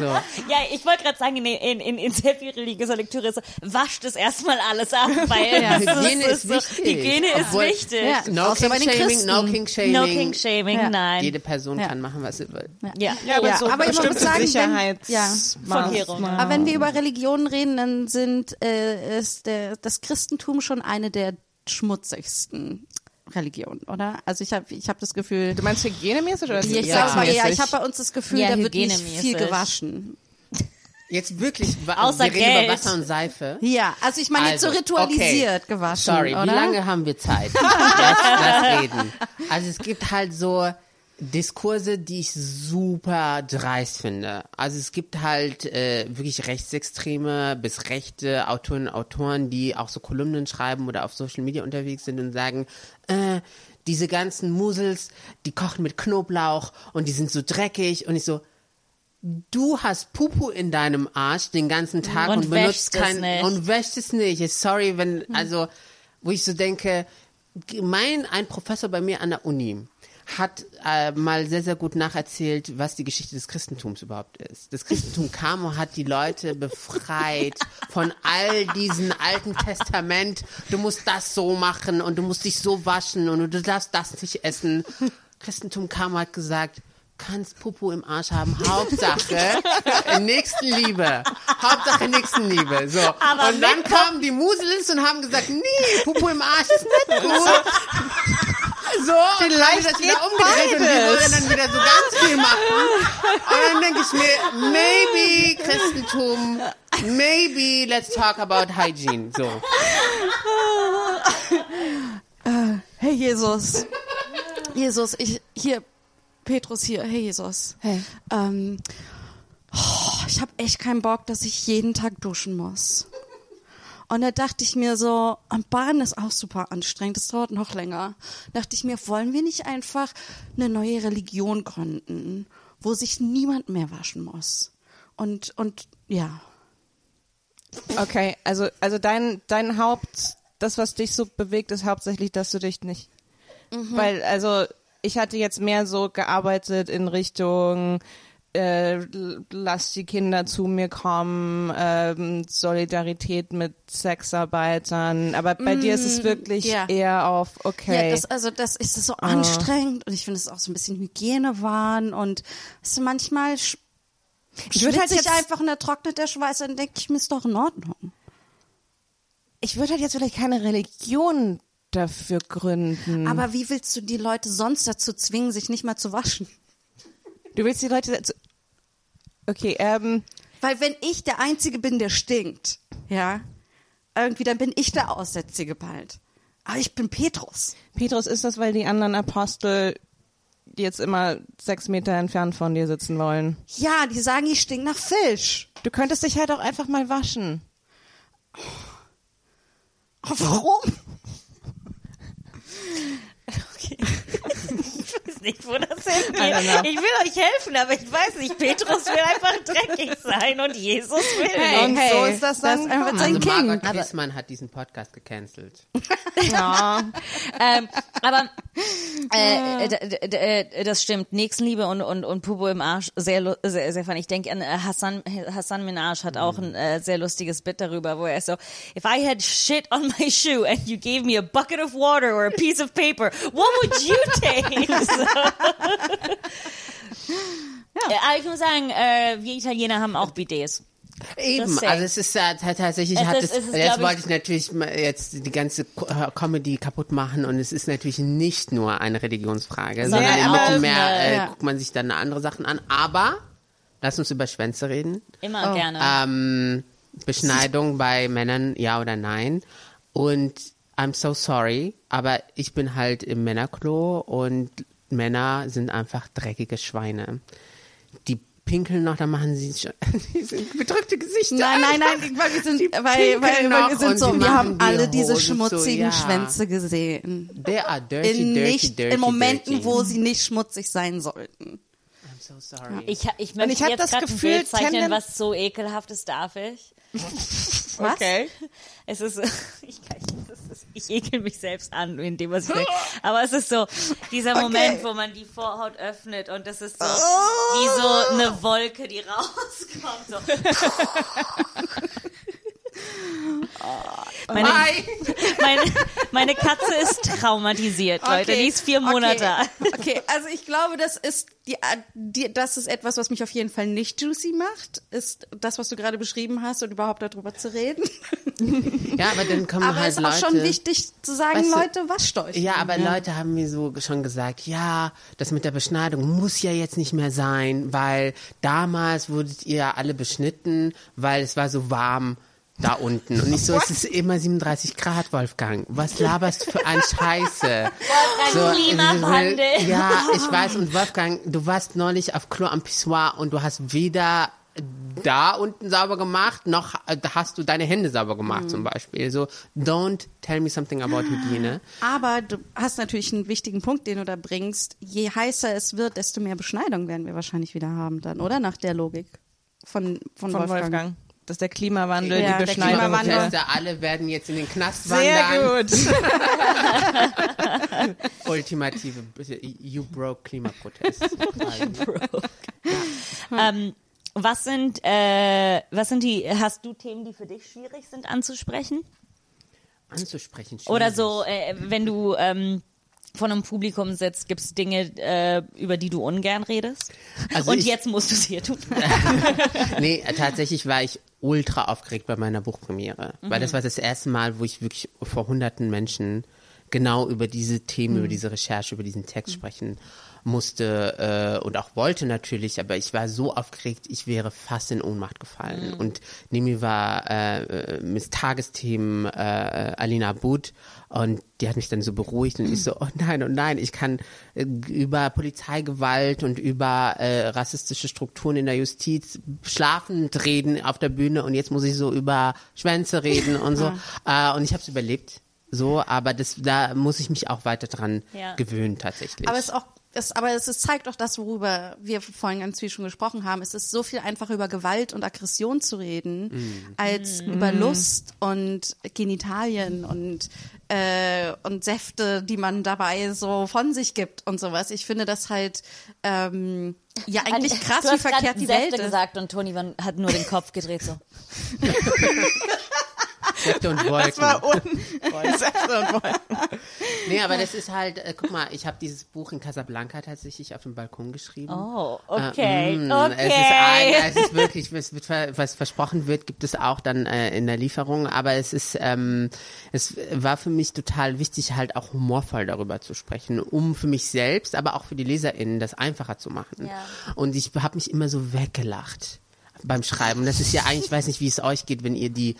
So. Ja, ich wollte gerade sagen, in, in, in, in sehr viel religiöser Lektüre ist so, wascht es erstmal alles ab, weil Ja. das Hygiene ist so, wichtig. Hygiene ist Obwohl- wichtig. Ja. No King Shaming, no. King Shaming. No King Shaming, Ja. nein. Jede Person Ja. kann machen, was sie will. ja. Ja, aber Ja, so aber ich muss sagen, wenn- Sicherheitsmaßnahmen. Vorkehrungen. Aber wenn wir über Religionen reden, dann sind äh, ist der, das Christentum schon eine der schmutzigsten Religionen, oder? Also ich habe ich hab das Gefühl, Du meinst hygienemäßig oder ich Ja. sag mal, ja, ich habe bei uns das Gefühl, Ja, da wird nicht viel gewaschen. Jetzt wirklich, Außer wir reden über. Wasser und Seife. Ja, also ich meine jetzt so Also, ritualisiert okay. gewaschen, Sorry, oder? wie lange haben wir Zeit? Lass, lass reden. Also es gibt halt so Diskurse, die ich super dreist finde. Also es gibt halt äh, wirklich rechtsextreme bis rechte Autorinnen und Autoren, die auch so Kolumnen schreiben oder auf Social Media unterwegs sind und sagen, äh, diese ganzen Musels, die kochen mit Knoblauch und die sind so dreckig und ich so, du hast Pupu in deinem Arsch den ganzen Tag Und und, benutzt kein nicht. und wäscht es nicht. Sorry, wenn also wo ich so denke, mein ein Professor bei mir an der Uni hat äh, mal sehr sehr gut nacherzählt, was die Geschichte des Christentums überhaupt ist. Das Christentum kam und hat die Leute befreit von all diesen alten Testament. Du musst das so machen und du musst dich so waschen und du darfst das nicht essen. Christentum kam und hat gesagt, kannst Pupu im Arsch haben. Hauptsache Nächstenliebe. Hauptsache Nächstenliebe. So. Aber und dann kamen die Muselins und haben gesagt, nee, Pupu im Arsch ist nicht gut. So, Vielleicht haben wir das wieder umgedreht und wir beides. wollen dann wieder so ganz viel machen. Und dann denke ich mir, maybe Christentum, maybe let's talk about hygiene. So. Hey Jesus. Jesus, ich hier Petrus hier. Hey Jesus. Hey. Ähm, oh, ich habe echt keinen Bock, dass ich jeden Tag duschen muss. Und da dachte ich mir so, am Bahn ist auch super anstrengend, das dauert noch länger. Dachte ich mir, wollen wir nicht einfach eine neue Religion gründen, wo sich niemand mehr waschen muss? Und, und, ja. Okay, also, also dein, dein Haupt, das, was dich so bewegt, ist hauptsächlich, dass du dich nicht. Weil, also, ich hatte jetzt mehr so gearbeitet in Richtung äh, lass die Kinder zu mir kommen, ähm, Solidarität mit Sexarbeitern. Aber bei dir ist es wirklich ja. eher auf, okay. Ja, das, also das ist so anstrengend und ich finde es auch so ein bisschen Hygienewahn und du, manchmal sch Ich würd halt jetzt- einfach und da trocknet der Schweiß, dann denke ich mir, ist doch in Ordnung. ich würde halt jetzt vielleicht keine Religion dafür gründen. Aber wie willst du die Leute sonst dazu zwingen, sich nicht mal zu waschen? du willst die Leute dazu. Okay, ähm, Weil wenn ich der Einzige bin, der stinkt, ja, irgendwie, dann bin ich der Aussätzige bald. Aber ich bin Petrus. Petrus, ist das, weil die anderen Apostel jetzt immer sechs Meter entfernt von dir sitzen wollen? Ja, die sagen, ich stink nach Fisch. Du könntest dich halt auch einfach mal waschen. Oh, warum? Ich weiß nicht, wo das hingeht. Ich will euch helfen, aber ich weiß nicht. Petrus will einfach dreckig sein und Jesus will Hey, Und hey, so ist das dann Das einfach Also King. Margot Kissmann hat diesen Podcast gecancelt. Ja. ähm, aber äh, d- äh, das stimmt. Nächstenliebe und, und, und Pubo im Arsch, sehr, sehr, sehr fun. Ich denke an äh, Hassan, Hassan Minaj hat auch ein äh, sehr lustiges Bit darüber, wo er so, if I had shit on my shoe and you gave me a bucket of water or a piece of paper, what would you take? so. ja. Aber ich muss sagen, äh, wir Italiener haben auch Bidets. Eben, also es ist äh, tatsächlich, Es hat ist- es, es ist, jetzt glaub ich- wollte ich natürlich jetzt die ganze äh, Comedy kaputt machen und es ist natürlich nicht nur eine Religionsfrage, sondern im auch Mittelmeer eine- äh, ja. guckt man sich dann andere Sachen an. Aber, lass uns über Schwänze reden. Immer gerne. Ähm, Beschneidung bei Männern, ja oder nein. Und I'm so sorry, aber ich bin halt im Männerklo und Männer sind einfach dreckige Schweine. Die pinkeln noch, dann machen sie schon bedrückte Gesichter. Nein, nein, nein, weil wir sind, Die weil, weil, weil wir sind und so, wir haben alle diese schmutzigen ja. Schwänze gesehen. They are dirty, In, dirty, nicht, dirty, in Momenten, dirty. wo sie nicht schmutzig sein sollten. I'm so sorry. Ich, ich möchte ich hab jetzt das gerade ein Gefühl, Bild zeichnen, tenden- was so ekelhaft ist, darf ich? Was? Okay. Es ist, ich, kann, ist, ich ekel mich selbst an in dem, was ich denke. Aber es ist so, dieser Moment, wo man die Vorhaut öffnet und das ist so, wie so eine Wolke, die rauskommt. So. Meine, meine, meine Katze ist traumatisiert, Leute. Die ist vier Monate alt. Okay. okay, also ich glaube, das ist die, die, das ist etwas, was mich auf jeden Fall nicht juicy macht, ist das, was du gerade beschrieben hast und überhaupt darüber zu reden. ja, aber dann kommen Aber halt es ist Leute. auch schon wichtig zu sagen, Weißt du- Leute, wascht euch. Ja, aber Leute haben mir so schon gesagt, ja, das mit der Beschneidung muss ja jetzt nicht mehr sein, weil damals wurdet ihr alle beschnitten, weil es war so warm da unten. Und ich so, es ist immer 37 Grad, Wolfgang. Was laberst du für ein Scheiße? So, Klimawandel. Ja, ich weiß. Und Wolfgang, du warst neulich auf Klo am Pissoir und du hast weder da unten sauber gemacht, noch äh, hast du deine Hände sauber gemacht Mhm. zum Beispiel. So, don't tell me something about Hygiene. Aber du hast natürlich einen wichtigen Punkt, den du da bringst. Je heißer es wird, desto mehr Beschneidung werden wir wahrscheinlich wieder haben dann, oder? Nach der Logik von, von, Von Wolfgang. Wolfgang. Das ist der Klimawandel, Ja, die der Beschneidung. Klimawandel. Proteste, alle werden jetzt in den Knast Sehr wandern. gut. Ultimative You Broke Klimaprotest. Ähm, was sind, äh, was sind die, hast du Themen, die für dich schwierig sind anzusprechen? Anzusprechen. Oder schwierig. so, äh, wenn du ähm, von einem Publikum sitzt, gibt es Dinge, äh, über die du ungern redest? Also Und ich- jetzt musst du es hier tun. Nee, tatsächlich war ich ultra aufgeregt bei meiner Buchpremiere. Weil das war das erste Mal, wo ich wirklich vor hunderten Menschen genau über diese Themen, über diese Recherche, über diesen Text sprechen musste äh, und auch wollte natürlich, aber ich war so aufgeregt, ich wäre fast in Ohnmacht gefallen. Und neben mir war äh, Miss Tagesthemen äh, Alina But und die hat mich dann so beruhigt und ich so, oh nein, oh nein, ich kann äh, über Polizeigewalt und über äh, rassistische Strukturen in der Justiz schlafend reden auf der Bühne und jetzt muss ich so über Schwänze reden und so. Äh, und ich habe es überlebt. So, aber das, da muss ich mich auch weiter dran Ja. gewöhnen tatsächlich. Aber es ist auch es, aber es zeigt auch das, worüber wir vorhin ganz viel schon gesprochen haben. Es ist so viel einfacher über Gewalt und Aggression zu reden, Mhm. als über Lust und Genitalien und, äh, und Säfte, die man dabei so von sich gibt und sowas. Ich finde das halt ähm, ja eigentlich krass, du wie verkehrt die Säfte Welt ist. gesagt und Toni hat nur den Kopf gedreht so. Säfte und Das Wolken. war un Säfte und Wolken. Nee, aber das ist halt, äh, guck mal, ich habe dieses Buch in Casablanca tatsächlich auf dem Balkon geschrieben. Oh, okay, Äh, mm, okay. Es ist, ein, es ist wirklich, es wird, was versprochen wird, gibt es auch dann äh, in der Lieferung. Aber es ist, ähm, es war für mich total wichtig, halt auch humorvoll darüber zu sprechen, um für mich selbst, aber auch für die LeserInnen das einfacher zu machen. Ja. Und ich habe mich immer so weggelacht beim Schreiben. Und das ist ja eigentlich, ich weiß nicht, wie es euch geht, wenn ihr die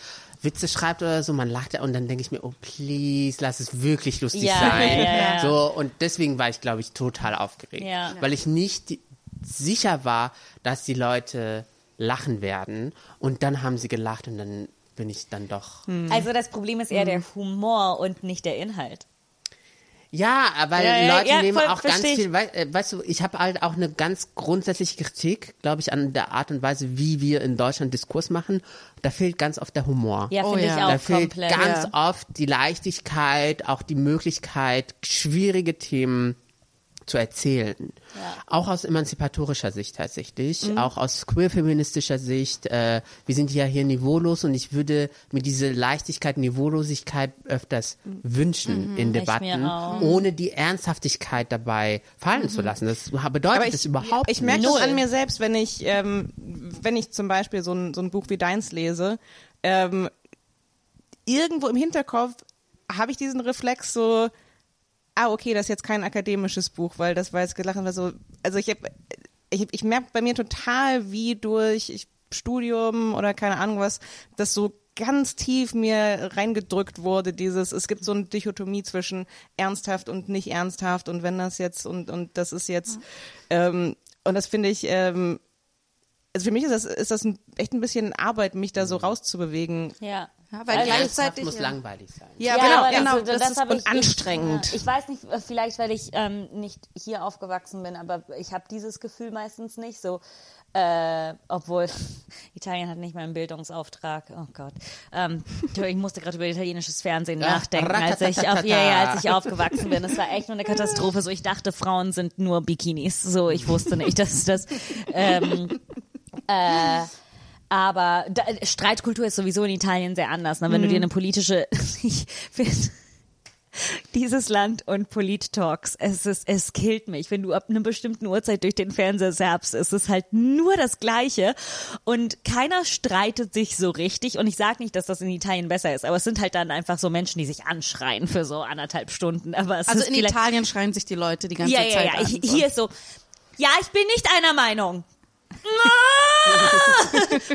Witze schreibt oder so, man lacht ja und dann denke ich mir, oh please, lass es wirklich lustig Ja, sein. ja, ja, ja. So, und deswegen war ich, glaube ich, total aufgeregt. Ja. Weil ich nicht die- sicher war, dass die Leute lachen werden. Und dann haben sie gelacht und dann bin ich dann doch. Also das Problem ist eher der Humor und nicht der Inhalt. Ja, weil Ja, ja, Leute ja, nehmen voll, auch ganz viel, wei äh, weißt du, ich habe halt auch eine ganz grundsätzliche Kritik, glaube ich, an der Art und Weise, wie wir in Deutschland Diskurs machen. Da fehlt ganz oft der Humor. Ja, Oh finde ja. ich auch da fehlt komplett. ganz oft die Leichtigkeit, auch die Möglichkeit, schwierige Themen zu erzählen. Auch aus emanzipatorischer Sicht tatsächlich, Mhm. auch aus queer-feministischer Sicht. Äh, wir sind ja hier niveaulos und ich würde mir diese Leichtigkeit, Niveaulosigkeit öfters wünschen in Mhm. Ich Debatten, ohne die Ernsthaftigkeit dabei fallen zu lassen. Das bedeutet Aber das ich, überhaupt ich merke nicht. das an mir selbst, wenn ich, ähm, wenn ich zum Beispiel so ein, so ein Buch wie deins lese, ähm, irgendwo im Hinterkopf habe ich diesen Reflex so, ah, okay, das ist jetzt kein akademisches Buch, weil das war jetzt gelacht war so, also ich, hab, ich, ich merke bei mir total, wie durch ich, Studium oder keine Ahnung was, das so ganz tief mir reingedrückt wurde, dieses, es gibt so eine Dichotomie zwischen ernsthaft und nicht ernsthaft und wenn das jetzt und, und das ist jetzt, ähm, und das finde ich, ähm, also für mich ist das, ist das ein, echt ein bisschen Arbeit, mich da so rauszubewegen. Ja. Ja, weil Also- gleichzeitig muss ja. langweilig sein. Ja, Ja, genau, aber genau. das, das, Das ist und ich, anstrengend. Ich, ich weiß nicht, vielleicht weil ich ähm, nicht hier aufgewachsen bin, aber ich habe dieses Gefühl meistens nicht so. Äh, obwohl Italien hat nicht mal einen Bildungsauftrag. Oh Gott. Ähm, ich musste gerade über italienisches Fernsehen Ja, nachdenken, als ich, auf, ja, ja, als ich aufgewachsen bin. Das war echt nur eine Katastrophe. So, ich dachte, Frauen sind nur Bikinis. So, ich wusste nicht, dass das. Ähm, äh, aber da, Streitkultur ist sowieso in Italien sehr anders. Ne? Wenn du dir eine politische, ich finde dieses Land und Polit-Talks, es ist, es killt mich. Wenn du ab einer bestimmten Uhrzeit durch den Fernseher es ist halt nur das Gleiche und keiner streitet sich so richtig. Und ich sage nicht, dass das in Italien besser ist, aber es sind halt dann einfach so Menschen, die sich anschreien für so anderthalb Stunden. Aber es Also in Italien schreien sich die Leute die ganze ja, ja, Zeit ja. an. Ich, so. hier ist so, ja, ich bin nicht einer Meinung.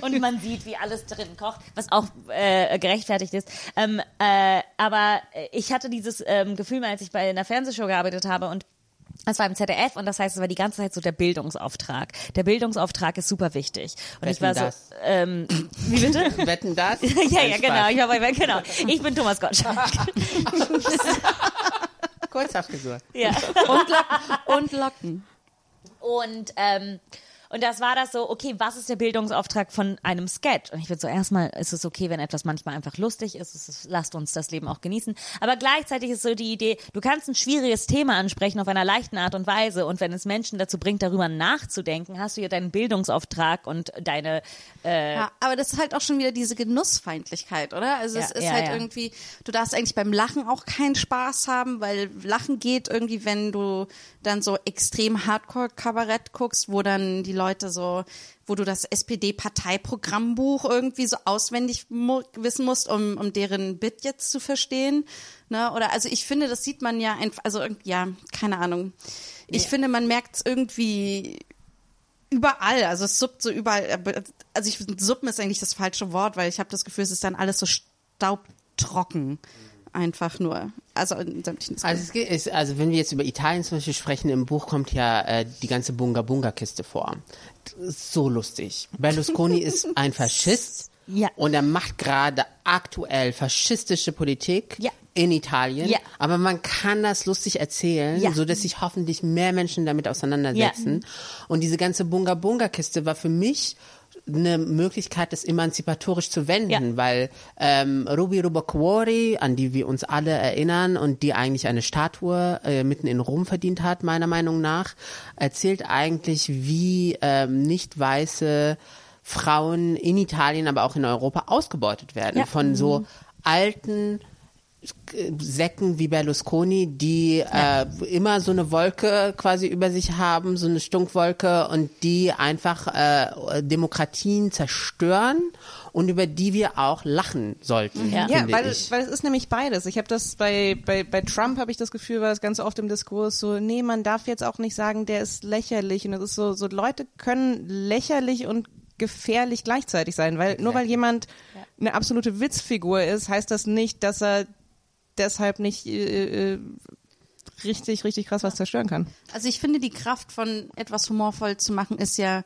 Und man sieht, wie alles drin kocht, was auch äh, gerechtfertigt ist. Ähm, äh, aber ich hatte dieses ähm, Gefühl, mal, als ich bei einer Fernsehshow gearbeitet habe und das war im ZDF und das heißt, es war die ganze Zeit so der Bildungsauftrag. Der Bildungsauftrag ist super wichtig. Und ich war Wetten, so, das? ähm, wie bitte? Wetten das? ja, ja, genau. Ich war bei, genau. Ich bin Thomas Gottschalk. Kurz abgesucht. ja. und, Locken, und Locken. Und, ähm, und das war das so, okay, was ist der Bildungsauftrag von einem Sketch? Und ich würde so, erstmal ist es okay, wenn etwas manchmal einfach lustig ist, es ist, lasst uns das Leben auch genießen. Aber gleichzeitig ist so die Idee, du kannst ein schwieriges Thema ansprechen auf einer leichten Art und Weise und wenn es Menschen dazu bringt, darüber nachzudenken, hast du ja deinen Bildungsauftrag und deine, äh, Ja, aber das ist halt auch schon wieder diese Genussfeindlichkeit, oder? Also es Ja, ist ja, halt ja. irgendwie, du darfst eigentlich beim Lachen auch keinen Spaß haben, weil Lachen geht irgendwie, wenn du dann so extrem Hardcore-Kabarett guckst, wo dann die Leute so, wo du das SPD-Parteiprogrammbuch irgendwie so auswendig mu wissen musst, um, um deren Bit jetzt zu verstehen. Ne? Oder also ich finde, das sieht man ja einfach, also ja, keine Ahnung. Ich finde, man merkt es irgendwie überall, also es suppt so überall, aber- also ich finde, suppen ist eigentlich das falsche Wort, weil ich habe das Gefühl, es ist dann alles so staubtrocken. Einfach nur. Also in sämtlichen Also, es geht, ist, also wenn wir jetzt über Italien zum Beispiel sprechen, im Buch kommt ja äh, die ganze Bunga Bunga Kiste vor. So lustig. Berlusconi ist ein Faschist Ja. Und er macht gerade aktuell faschistische Politik Ja. in Italien. Ja. Aber man kann das lustig erzählen, Ja. so dass sich hoffentlich mehr Menschen damit auseinandersetzen. Und diese ganze Bunga Bunga Kiste war für mich eine Möglichkeit, das emanzipatorisch zu wenden, Ja. weil ähm, Ruby Rubacuori, an die wir uns alle erinnern und die eigentlich eine Statue äh, mitten in Rom verdient hat, meiner Meinung nach, erzählt eigentlich, wie ähm, nicht weiße Frauen in Italien, aber auch in Europa ausgebeutet werden Ja. von so alten Säcken wie Berlusconi, die äh, immer so eine Wolke quasi über sich haben, so eine Stunkwolke und die einfach äh, Demokratien zerstören und über die wir auch lachen sollten. Ja. Ja, weil, ich. weil es ist nämlich beides. Ich habe das bei, bei, bei Trump habe ich das Gefühl, war das ganz oft im Diskurs so, nee, man darf jetzt auch nicht sagen, der ist lächerlich. Und es ist so, so Leute können lächerlich und gefährlich gleichzeitig sein, weil nur weil jemand eine absolute Witzfigur ist, heißt das nicht, dass er deshalb nicht äh, äh, richtig, richtig krass was zerstören kann. Also ich finde, die Kraft von etwas humorvoll zu machen ist ja,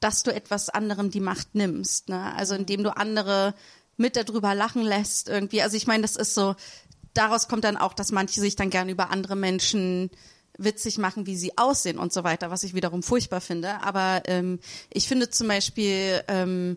dass du etwas anderem die Macht nimmst. Ne? Also indem du andere mit darüber lachen lässt irgendwie. Also ich meine, das ist so, daraus kommt dann auch, dass manche sich dann gerne über andere Menschen witzig machen, wie sie aussehen und so weiter, was ich wiederum furchtbar finde. Aber ähm, ich finde zum Beispiel, ähm,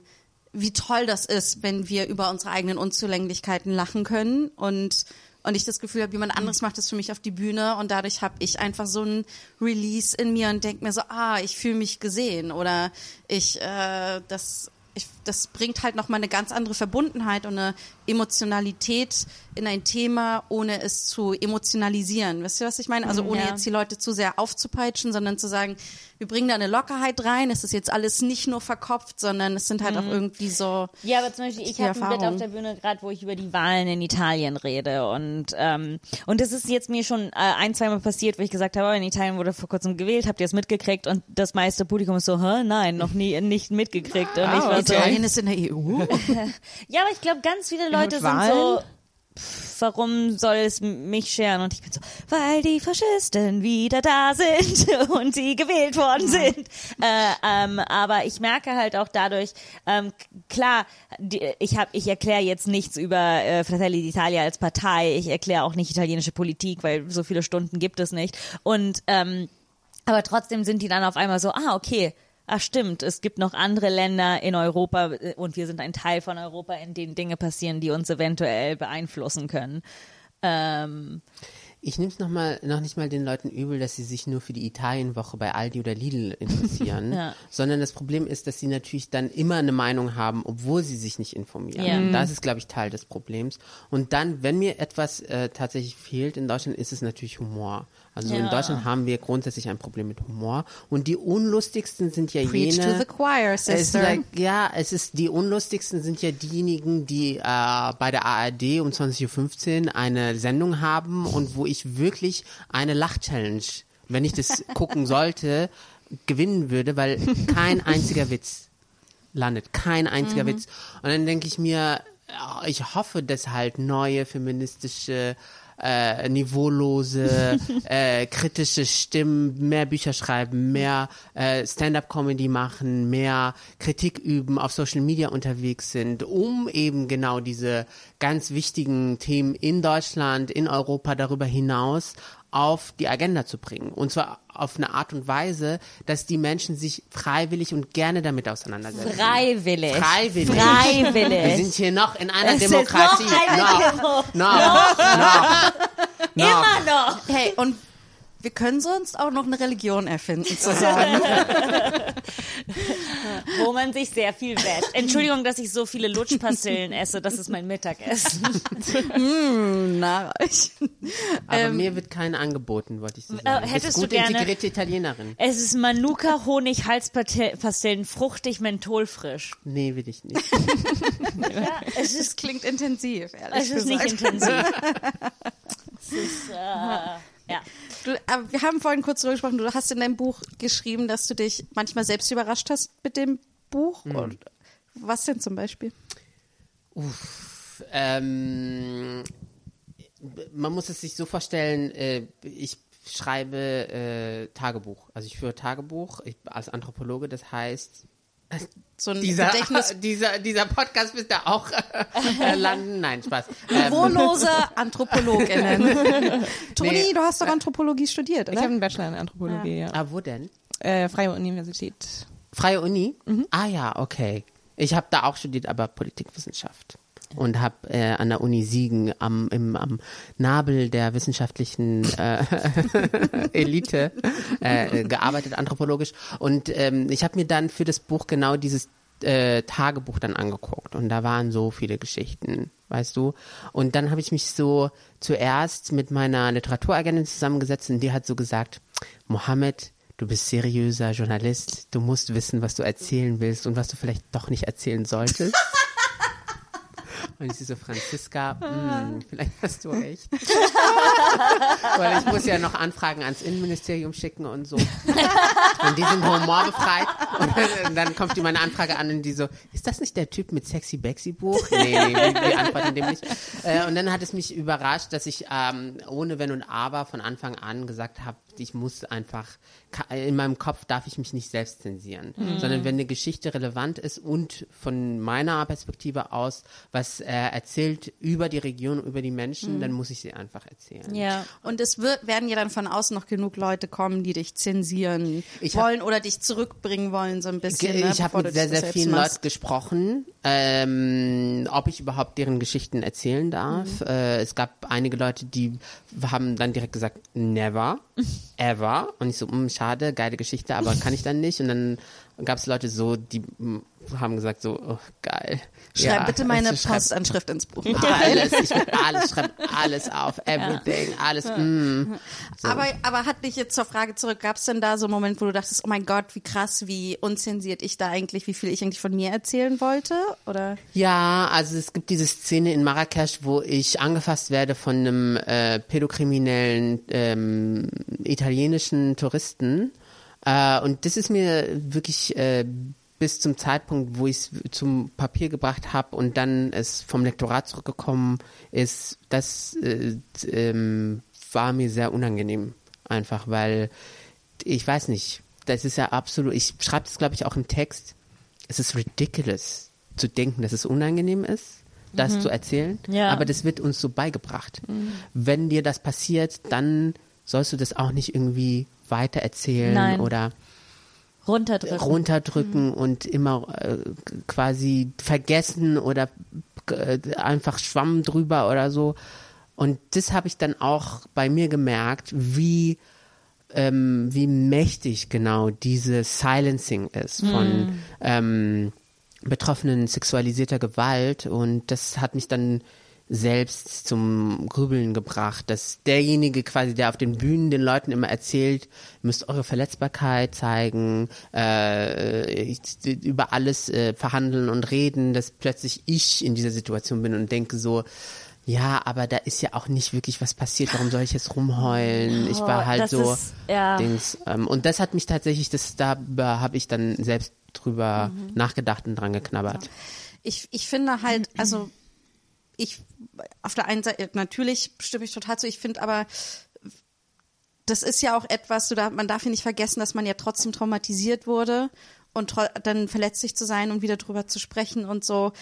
wie toll das ist, wenn wir über unsere eigenen Unzulänglichkeiten lachen können und und ich das Gefühl habe, jemand anderes macht das für mich auf die Bühne. Und dadurch habe ich einfach so ein Release in mir und denke mir so, ah, ich fühle mich gesehen. Oder ich, äh, das, ich, das bringt halt nochmal eine ganz andere Verbundenheit und eine Emotionalität in ein Thema, ohne es zu emotionalisieren. Wisst ihr, was ich meine? Also ohne Ja. jetzt die Leute zu sehr aufzupeitschen, sondern zu sagen, wir bringen da eine Lockerheit rein. Es ist jetzt alles nicht nur verkopft, sondern es sind halt auch irgendwie so. Ja, aber zum Beispiel, ich habe ein Erfahrung. auf der Bühne gerade, wo ich über die Wahlen in Italien rede und ähm, und das ist jetzt mir schon äh, ein, zweimal passiert, wo ich gesagt habe, oh, in Italien wurde vor kurzem gewählt, habt ihr es mitgekriegt? Und das meiste Publikum ist so, Hä? nein, noch nie, nicht mitgekriegt. Und ich war so, Italien ist in der EU. ja, aber ich glaube, ganz viele Leute sind so, pff, warum soll es mich scheren? Und ich bin so, weil die Faschisten wieder da sind und sie gewählt worden sind. Äh, ähm, aber ich merke halt auch dadurch, ähm, klar, die, ich habe, ich erkläre jetzt nichts über äh, Fratelli d'Italia als Partei. Ich erkläre auch nicht italienische Politik, weil so viele Stunden gibt es nicht. Und ähm, aber trotzdem sind die dann auf einmal so, ah, okay, ach stimmt, es gibt noch andere Länder in Europa äh, und wir sind ein Teil von Europa, in denen Dinge passieren, die uns eventuell beeinflussen können. Ähm, Ich nehme es noch, mal- noch nicht mal den Leuten übel, dass sie sich nur für die Italienwoche bei Aldi oder Lidl interessieren, Ja. sondern das Problem ist, dass sie natürlich dann immer eine Meinung haben, obwohl sie sich nicht informieren. Ja. Mhm. Das ist, glaube ich, Teil des Problems. Und dann, wenn mir etwas äh, tatsächlich fehlt in Deutschland, ist es natürlich Humor. Also in Ja. Deutschland haben wir grundsätzlich ein Problem mit Humor. Und die unlustigsten sind ja Preach jene. to the choir, Es ist sister. like, ja, es ist die unlustigsten sind ja diejenigen, die äh, bei der ARD um 20.15 Uhr eine Sendung haben und wo ich wirklich eine Lach-Challenge, wenn ich das gucken sollte, gewinnen würde, weil kein einziger Witz landet. Kein einziger Witz. Und dann denke ich mir, ich hoffe, dass halt neue feministische äh, niveaulose, äh, kritische Stimmen, mehr Bücher schreiben, mehr äh, Stand-up-Comedy machen, mehr Kritik üben, auf Social Media unterwegs sind, um eben genau diese ganz wichtigen Themen in Deutschland, in Europa, darüber hinaus auf die Agenda zu bringen. Und zwar auf eine Art und Weise, dass die Menschen sich freiwillig und gerne damit auseinandersetzen. freiwillig. Freiwillig. Freiwillig. Wir sind hier noch in einer Es ist Demokratie. noch eine noch, Demo. noch, noch, noch. Immer noch. Hey, und wir können sonst auch noch eine Religion erfinden zusammen. Wo man sich sehr viel wäscht. Entschuldigung, dass ich so viele Lutschpastillen esse. Das ist mein Mittagessen. Na, ich. Aber mir wird keine angeboten, wollte ich so sagen. äh, hättest bist du gut gerne- integrierte Italienerin. Es ist Manuka, Honig, Halspastillen, fruchtig, mentholfrisch. Nee, will ich nicht. Ja, es ist, klingt intensiv, ehrlich es ist nicht gesagt. intensiv. es ist, äh, ja. Du, aber wir haben vorhin kurz darüber gesprochen, du hast in deinem Buch geschrieben, dass du dich manchmal selbst überrascht hast mit dem Buch. Und was denn zum Beispiel? Ähm, man muss es sich so vorstellen, äh, ich schreibe äh, Tagebuch. Also ich führe Tagebuch ich, als Anthropologe, das heißt, so ein Dieser, Gedächtnis dieser, dieser Podcast wird da auch äh, landen. Nein, Spaß. Ähm, Niveaulose AnthropologInnen. Toni, Nee. du hast doch Anthropologie studiert, Ich oder? habe einen Bachelor in Anthropologie, ja. ah, wo denn? Äh, Freie Universität. Freie Uni? Mhm. Ah ja, okay. Ich habe da auch studiert, aber Politikwissenschaft. Und habe äh, an der Uni Siegen am, im, am Nabel der wissenschaftlichen äh, Elite äh, gearbeitet, anthropologisch. Und ähm, ich habe mir dann für das Buch genau dieses äh, Tagebuch dann angeguckt. Und da waren so viele Geschichten, weißt du. Und dann habe ich mich so zuerst mit meiner Literaturagentin zusammengesetzt und die hat so gesagt, Mohammed, du bist seriöser Journalist, du musst wissen, was du erzählen willst und was du vielleicht doch nicht erzählen solltest. Und ich so, Franziska, hm, vielleicht hast du recht. Weil ich muss ja noch Anfragen ans Innenministerium schicken und so. Und die sind humorbefreit. Und dann, und dann kommt die meine Anfrage an und die so, ist das nicht der Typ mit Sexy Bexy Buch? Nee, nee, wir, wir antworten dem nicht. Äh, und dann hat es mich überrascht, dass ich ähm, ohne Wenn und Aber von Anfang an gesagt habe, ich muss einfach, in meinem Kopf darf ich mich nicht selbst zensieren, sondern wenn eine Geschichte relevant ist und von meiner Perspektive aus was äh, erzählt über die Region, über die Menschen, dann muss ich sie einfach erzählen. Ja. Und es wird, werden ja dann von außen noch genug Leute kommen, die dich zensieren Ich hab- wollen oder dich zurückbringen wollen, so ein bisschen. ne, ich habe mit sehr, sehr vielen machst. Leuten gesprochen, ähm, ob ich überhaupt deren Geschichten erzählen darf. Mhm. Äh, es gab einige Leute, die haben dann direkt gesagt, never, ever. Und ich so, "Mm, schade, geile Geschichte, aber kann ich dann nicht. Und dann gab es Leute so, die haben gesagt so, oh, geil. Schreib Ja, bitte meine also Postanschrift ins Buch. Alles, ich will alles, schreib alles auf, everything, alles. Mm. So. Aber, aber hat dich jetzt zur Frage zurück, gab es denn da so einen Moment, wo du dachtest, oh mein Gott, wie krass, wie unzensiert ich da eigentlich, wie viel ich eigentlich von mir erzählen wollte? Oder? Ja, also es gibt diese Szene in Marrakesch, wo ich angefasst werde von einem äh, pädokriminellen ähm, italienischen Touristen. Äh, und das ist mir wirklich äh, bis zum Zeitpunkt, wo ich es zum Papier gebracht habe und dann es vom Lektorat zurückgekommen ist, das äh, ähm, war mir sehr unangenehm. Einfach, weil ich weiß nicht, das ist ja absolut, ich schreibe das glaube ich auch im Text, es ist ridiculous zu denken, dass es unangenehm ist, das zu erzählen, Ja. aber das wird uns so beigebracht. Wenn dir das passiert, dann sollst du das auch nicht irgendwie weiter erzählen Nein. oder Runterdrücken. runterdrücken und immer äh, quasi vergessen oder äh, einfach Schwamm drüber oder so. Und das habe ich dann auch bei mir gemerkt, wie ähm, wie mächtig genau diese Silencing ist von ähm, Betroffenen sexualisierter Gewalt und das hat mich dann selbst zum Grübeln gebracht, dass derjenige quasi, der auf den Bühnen den Leuten immer erzählt, müsst eure Verletzbarkeit zeigen, äh, über alles äh, verhandeln und reden, dass plötzlich ich in dieser Situation bin und denke so, ja, aber da ist ja auch nicht wirklich was passiert, warum soll ich jetzt rumheulen? Ich war Oh, halt das so ist- ja. Dings. Ähm, und das hat mich tatsächlich, das da habe ich dann selbst drüber Mhm. nachgedacht und dran geknabbert. Ich, ich finde halt, also ich auf der einen Seite, natürlich stimme ich total zu, ich finde aber, das ist ja auch etwas, du darf, man darf ja nicht vergessen, dass man ja trotzdem traumatisiert wurde und dann verletzlich zu sein und wieder drüber zu sprechen und so.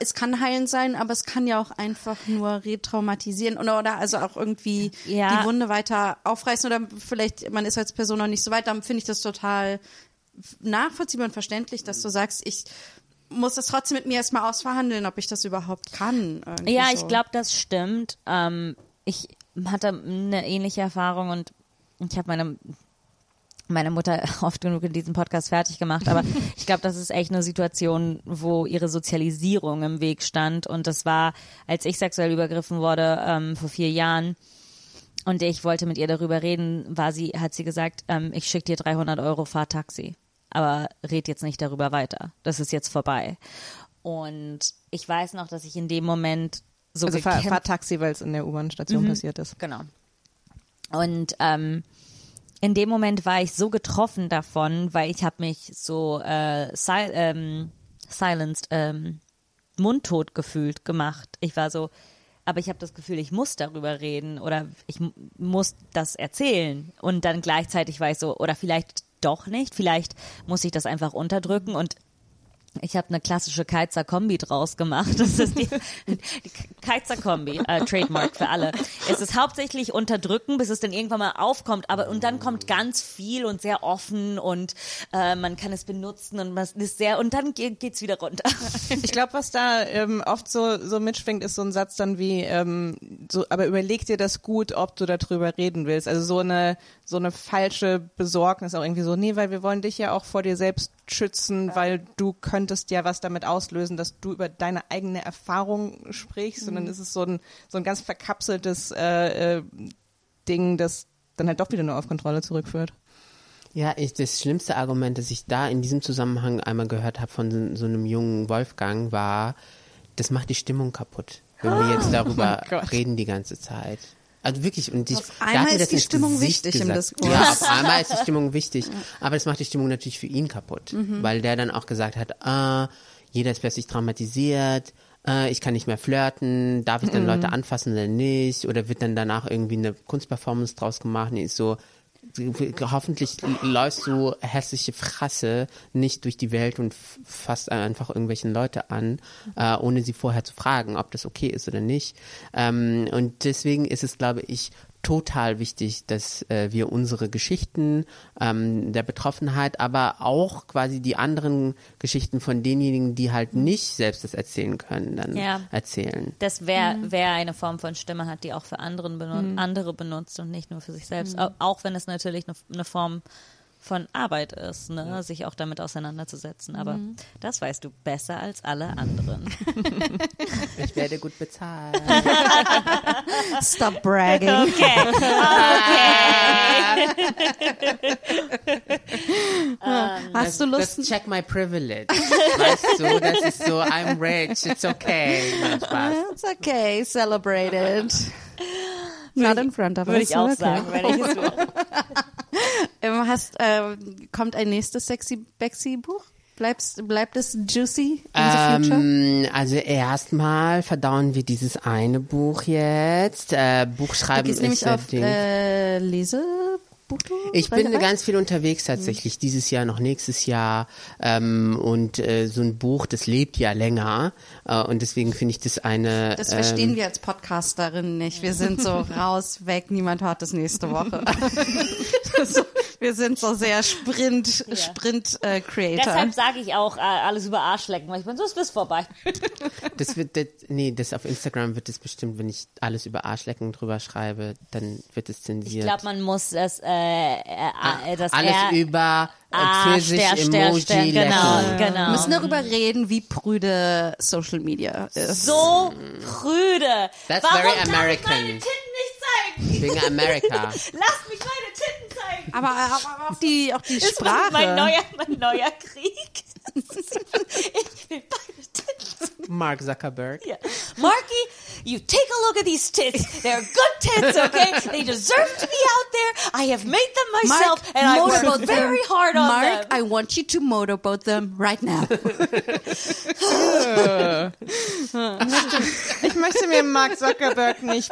Es kann heilend sein, aber es kann ja auch einfach nur retraumatisieren oder, oder also auch irgendwie Ja. die Wunde weiter aufreißen oder vielleicht man ist als Person noch nicht so weit, dann finde ich das total nachvollziehbar und verständlich, dass du sagst, ich muss das trotzdem mit mir erstmal ausverhandeln, ob ich das überhaupt kann. Ja, so. ich glaube, das stimmt. Ähm, ich hatte eine ähnliche Erfahrung und ich habe meine meine Mutter oft genug in diesem Podcast fertig gemacht, aber ich glaube, das ist echt eine Situation, wo ihre Sozialisierung im Weg stand und das war, als ich sexuell übergriffen wurde ähm, vor vier Jahren und ich wollte mit ihr darüber reden, war sie, hat sie gesagt, ähm, ich schicke dir 300 Euro Fahrtaxi, aber red jetzt nicht darüber weiter. Das ist jetzt vorbei. Und ich weiß noch, dass ich in dem Moment so Also fahr, fahr Taxi, weil es in der U-Bahn-Station passiert ist. Genau. Und ähm, in dem Moment war ich so getroffen davon, weil ich habe mich so äh, sil ähm, silenced, ähm, mundtot gefühlt gemacht. Ich war so, aber ich habe das Gefühl, ich muss darüber reden oder ich mu- muss das erzählen. Und dann gleichzeitig war ich so, oder vielleicht doch nicht. Vielleicht muss ich das einfach unterdrücken und ich habe eine klassische Keizer Kombi draus gemacht. Das ist die, die Keizer Kombi, äh, Trademark für alle. Es ist hauptsächlich unterdrücken, bis es dann irgendwann mal aufkommt, aber und dann kommt ganz viel und sehr offen und äh, man kann es benutzen und man ist sehr und dann ge geht's wieder runter. Ich glaube, was da ähm, oft so, so mitschwingt, ist so ein Satz dann wie, ähm, so, aber überleg dir das gut, ob du darüber reden willst. Also so eine, so eine falsche Besorgnis auch irgendwie so, nee, weil wir wollen dich ja auch vor dir selbst schützen, weil du könntest ja was damit auslösen, dass du über deine eigene Erfahrung sprichst. Und dann ist es so ein, so ein ganz verkapseltes äh, äh, Ding, das dann halt doch wieder nur auf Kontrolle zurückführt. Ja, ich, das schlimmste Argument, das ich da in diesem Zusammenhang einmal gehört habe von so, so einem jungen Wolfgang, war, das macht die Stimmung kaputt, wenn wir jetzt darüber Gott. reden die ganze Zeit. Also wirklich, und ich, Auf einmal ist die Stimmung wichtig im gesagt. Diskurs. Ja, auf einmal ist die Stimmung wichtig. Aber das macht die Stimmung natürlich für ihn kaputt, Mhm. weil der dann auch gesagt hat, ah, jeder ist plötzlich traumatisiert, äh, ich kann nicht mehr flirten, darf ich dann Mhm. Leute anfassen oder nicht? Oder wird dann danach irgendwie eine Kunstperformance draus gemacht? Nee, ist so, hoffentlich läufst du hässliche Frasse nicht durch die Welt und fasst einfach irgendwelchen Leute an, äh, ohne sie vorher zu fragen, ob das okay ist oder nicht. Ähm, und deswegen ist es, glaube ich, total wichtig, dass äh, wir unsere Geschichten ähm, der Betroffenheit, aber auch quasi die anderen Geschichten von denjenigen, die halt nicht selbst das erzählen können, dann Ja. erzählen. Das wer, wer eine Form von Stimme hat, die auch für anderen benu andere benutzt und nicht nur für sich selbst. Au- Auch wenn es natürlich eine, eine Form von Arbeit ist, ne? sich auch damit auseinanderzusetzen. Aber das weißt du besser als alle anderen. Ich werde gut bezahlt. Stop bragging. Okay. Hast du Lust? Das check my privilege. Weißt du, das ist so, I'm rich, it's okay. Nein, Spaß. It's okay, celebrate it. Not in front of Würde us. ich auch okay. sagen, wenn ich es würde. hast, ähm, kommt ein nächstes sexy Bexy Buch? Bleibst, bleibt es juicy in the future? Ähm, also erstmal verdauen wir dieses eine Buch jetzt. Äh, Buchschreiben ist nämlich auf äh, Lesebuchtour? Ich bin ganz viel unterwegs tatsächlich, dieses Jahr noch nächstes Jahr. Ähm, und äh, so ein Buch, das lebt ja länger. Äh, und deswegen finde ich das eine. Das ähm, verstehen wir als Podcasterin nicht. Wir sind so raus, weg, niemand hört es nächste Woche. so, wir sind so sehr Sprint, Sprint äh, Creator. Deshalb sage ich auch äh, alles über Arsch lecken, weil ich bin so ist bis vorbei. Das wird, das, nee, das auf Instagram wird es bestimmt, wenn ich alles über Arschlecken drüber schreibe, dann wird es Ich zensiert. glaube, man muss das, äh, äh, äh, das alles R- über äh, Ah, Pfirsich Stern, Emoji genau, lecken. Wir genau. müssen darüber reden, wie prüde Social Media ist. So prüde. That's Warum very darf ich American. meine Titten nicht zeigen? Wegen Amerika. Lass mich meine. Aber, aber auch die, auch die Das ist Sprache. mein neuer, mein neuer Krieg. ich will beide Titten Mark Zuckerberg. Yeah. Marky, you take a look at these tits. They're good tits, okay? They deserve to be out there. I have made them myself, and I motorboat worked very hard on Mark, them. I want you to motorboat them right now. Ich möchte mir Mark Zuckerberg nicht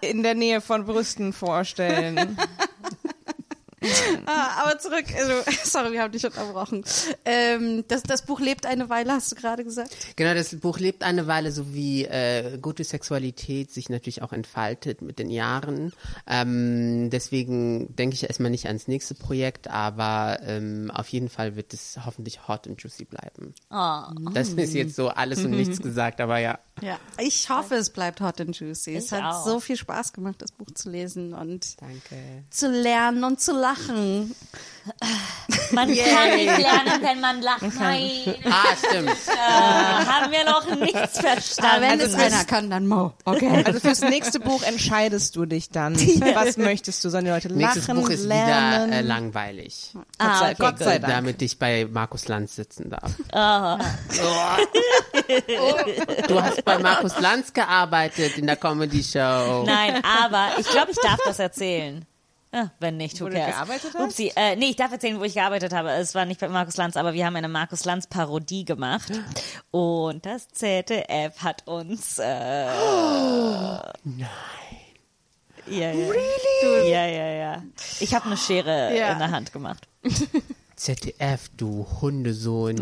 in der Nähe von Brüsten vorstellen. ah, aber zurück, also, sorry, wir haben dich unterbrochen. Ähm, das, das Buch lebt eine Weile, hast du gerade gesagt. Genau, das Buch lebt eine Weile, so wie äh, gute Sexualität sich natürlich auch entfaltet mit den Jahren. Ähm, deswegen denke ich erstmal nicht ans nächste Projekt, aber ähm, auf jeden Fall wird es hoffentlich hot und juicy bleiben. Das ist jetzt so alles und nichts gesagt, aber ja. Ja, ich hoffe, es bleibt hot and juicy. es Ich hat auch. so viel Spaß gemacht, das Buch zu lesen und Danke. zu lernen und zu lachen. Man kann nicht lernen, wenn man lacht. Nein, Ah, stimmt. haben wir noch nichts Aber verstanden. wenn Also es einer kann, dann Mo. Okay. Also fürs nächste Buch entscheidest du dich dann. Was möchtest du? Sollen die Leute lachen, Nächstes Buch ist lernen? wieder äh, langweilig. ah, sei- okay, Gott sei. Dank. Damit ich bei Markus Lanz sitzen darf. Ah. Du hast bei Markus Lanz gearbeitet in der Comedy Show. Nein, aber ich glaube, ich darf das erzählen. Ah, wenn nicht, who Wo du cares? gearbeitet hast? Upsi. Äh, nee, ich darf erzählen, wo ich gearbeitet habe. Es war nicht bei Markus Lanz, aber wir haben eine Markus Lanz Parodie gemacht. Und das ZDF hat uns. Äh, Nein. Ja, ja. Really? Ja, ja, ja. Ich habe eine Schere Ja. in der Hand gemacht. ZDF, du Hundesohn.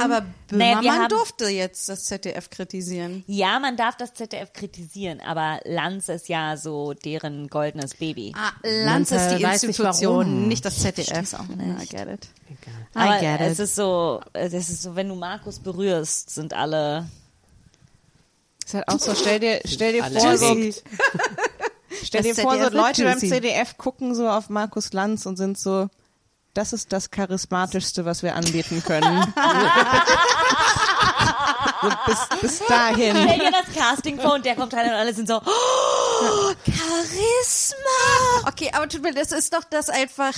Aber Naja, Böhmermann haben- durfte jetzt das ZDF kritisieren. Ja, man darf das ZDF kritisieren, aber Lanz ist ja so deren goldenes Baby. Ah, Lanz Man ist die nicht, Institution, warum. nicht das ZDF. versteh's auch nicht. I get it. Aber I get es it. ist so, es ist so, wenn du Markus berührst, sind alle. Ist halt auch so, stell dir, stell dir vor, so, stell dir vor, so ZDF Leute beim. CDF gucken so auf Markus Lanz und sind so, das ist das charismatischste, was wir anbieten können. so, bis, bis dahin. Stell dir das Casting vor und der kommt rein und alle sind so, oh, Charisma! Okay, aber tut mir, das ist doch das einfach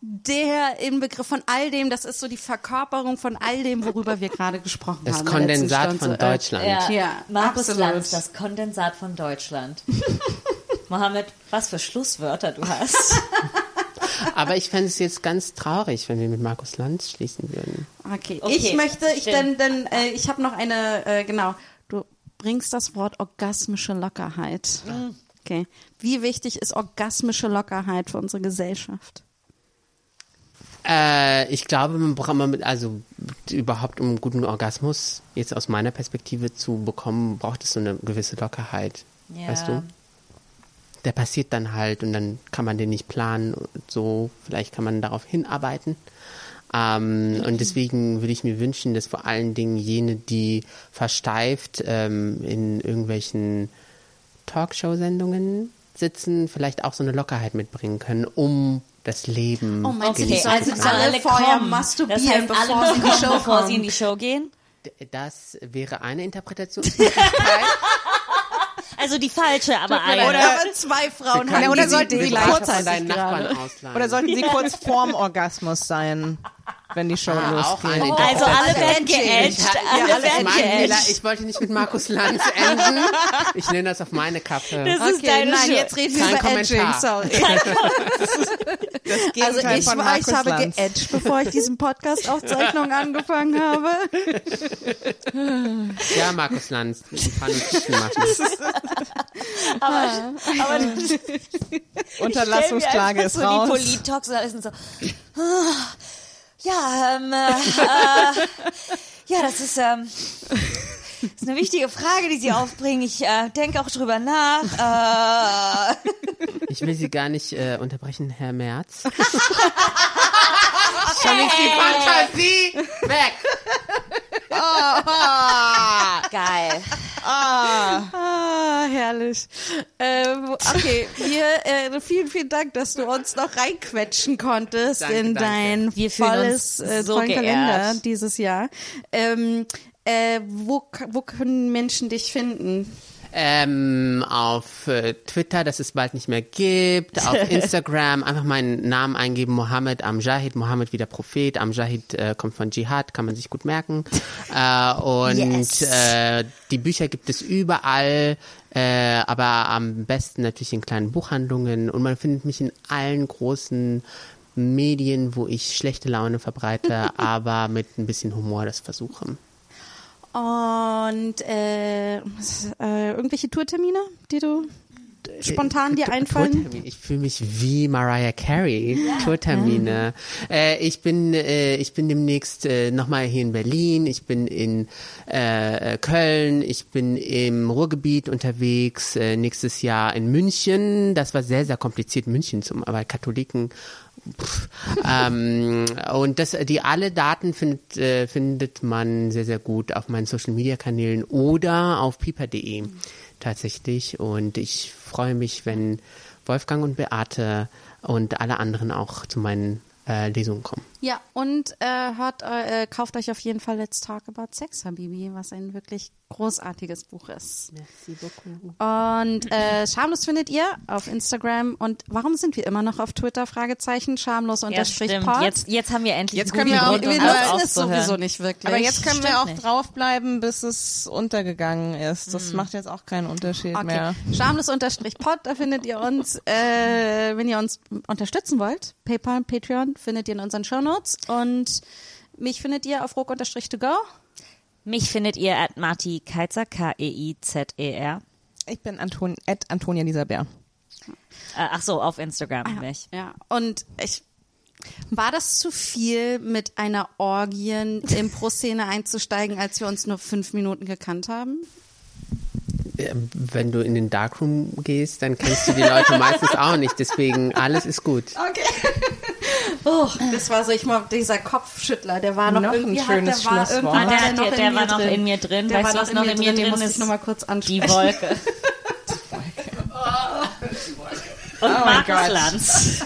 der Inbegriff von all dem, das ist so die Verkörperung von all dem, worüber wir gerade gesprochen Das haben. letzten Kondensat von So, äh, Deutschland. Ja, Ja, Markus absolut. Lanz, das Kondensat von Deutschland. Mohammed, was für Schlusswörter du hast. Aber ich fände es jetzt ganz traurig, wenn wir mit Markus Lanz schließen würden. Okay. Okay, ich möchte, ich denn, denn äh, ich habe noch eine, äh, genau. Du bringst das Wort orgasmische Lockerheit. Okay. Wie wichtig ist orgasmische Lockerheit für unsere Gesellschaft? Äh, ich glaube, man braucht man mit, also überhaupt um einen guten Orgasmus jetzt aus meiner Perspektive zu bekommen, braucht es so eine gewisse Lockerheit. Ja. Weißt du? Der passiert dann halt und dann kann man den nicht planen und so. Vielleicht kann man darauf hinarbeiten. Ähm, und deswegen würde ich mir wünschen, dass vor allen Dingen jene, die versteift ähm, in irgendwelchen Talkshow-Sendungen sitzen, vielleicht auch so eine Lockerheit mitbringen können, um das Leben Oh, die genießen sollten zu alle vorher masturbieren, das heißt, bevor alle sie in die Show bevor sie in die Show gehen. Das wäre eine Interpretationsmöglichkeit. Also die falsche, aber Oder, eine. aber zwei Frauen haben oder sollten sie gleichzeitig deinen Nachbarn ausleihen. Oder sollten sie kurz vorm Orgasmus sein, wenn die Show Ah, auch losgeht? eine Also alle werden edgy. geedged. Ja, Alle alles werden geedged. Ich wollte nicht mit Markus Lanz enden. Ich nehme das auf meine Kappe. Das ist Okay, deine nein, jetzt reden wir über Edging, sorry. Das Gegenteil Also ich, von Markus ich habe Lanz. geedged, bevor ich diesen Podcast-Aufzeichnung angefangen habe. Ja, Markus Lanz, machen. Aber, aber Unterlassungsklage ist so raus. Die Polit-Talks und alle sind so, ah, ja, ähm, äh, äh, ja, das ist, ähm, das ist eine wichtige Frage, die Sie aufbringen. Ich äh, denke auch drüber nach. Äh, Ich will Sie gar nicht äh, unterbrechen, Herr Merz. Schon ist die Fantasie weg. Geil. Ah, herrlich. Ähm, okay, wir, äh, vielen, vielen Dank, dass du uns noch reinquetschen konntest Danke, in danke. dein Wir fühlen volles äh, so geehrt. Kalender dieses Jahr. Ähm, äh, wo, wo können Menschen dich finden? Ähm, auf äh, Twitter, das es bald nicht mehr gibt, auf Instagram einfach meinen Namen eingeben, Mohammed Amjahid, Mohammed wie der Prophet, Amjahid äh, kommt von Dschihad, kann man sich gut merken. Äh, und Yes. äh, die Bücher gibt es überall, äh, aber am besten natürlich in kleinen Buchhandlungen und man findet mich in allen großen Medien, wo ich schlechte Laune verbreite, aber mit ein bisschen Humor das versuche. Und äh, äh, irgendwelche Tourtermine, die du spontan dir einfallen? Ich fühle mich wie Mariah Carey. Tourtermine. Äh, ich bin, äh, ich bin demnächst äh, nochmal hier in Berlin. Ich bin in äh, Köln. Ich bin im Ruhrgebiet unterwegs. Äh, nächstes Jahr in München. Das war sehr, sehr kompliziert, München zum, aber Katholiken. Ähm, und das, die alle Daten findet, äh, findet man sehr, sehr gut auf meinen Social Media Kanälen oder auf piper.de tatsächlich. Und ich freue mich, wenn Wolfgang und Beate und alle anderen auch zu meinen äh, Lesungen kommen. Ja, und äh, hört, äh, kauft euch auf jeden Fall Let's Talk About Sex, Habibi, was ein wirklich großartiges Buch ist. Merci beaucoup. Und äh, Schamlos findet ihr auf Instagram. Und warum sind wir immer noch auf Twitter? Fragezeichen, schamlos Ja, unterstrich stimmt. pod. Jetzt, jetzt haben wir endlich Jetzt können wir auch- Grund, wir um nutzen es sowieso nicht wirklich. Aber jetzt können wir Stimmt auch nicht. draufbleiben, bis es untergegangen ist. Das macht jetzt auch keinen Unterschied Okay. mehr. Schamlos unterstrich pod, da findet ihr uns. Äh, wenn ihr uns unterstützen wollt, PayPal, Patreon, findet ihr in unseren Shownotes. Und mich findet ihr auf ruck unterstrich to go. Mich findet ihr at Marti Keizer, K-E-I-Z-E-R. Ich bin Anton, at Antonia Lisa Bär. Äh, ach so, auf Instagram bin ich. Ja, und ich War das zu viel, mit einer Orgien-Impro-Szene einzusteigen, als wir uns nur fünf Minuten gekannt haben? Ähm, Wenn du in den Darkroom gehst, dann kennst du die Leute meistens auch nicht. Deswegen, alles ist gut. Okay. Oh, das war so, ich mag dieser Kopfschüttler, der war noch, Noch ein irgendwie, hat- schönes der war Schlusswort. Ah, der, der, in der mir war noch drin. in mir drin. Der weißt war du, noch was in noch mir in mir drin, den drin muss ich ist? noch mal kurz ansprechen. Die Wolke. Und Oh mein Markus Gott. Lanz.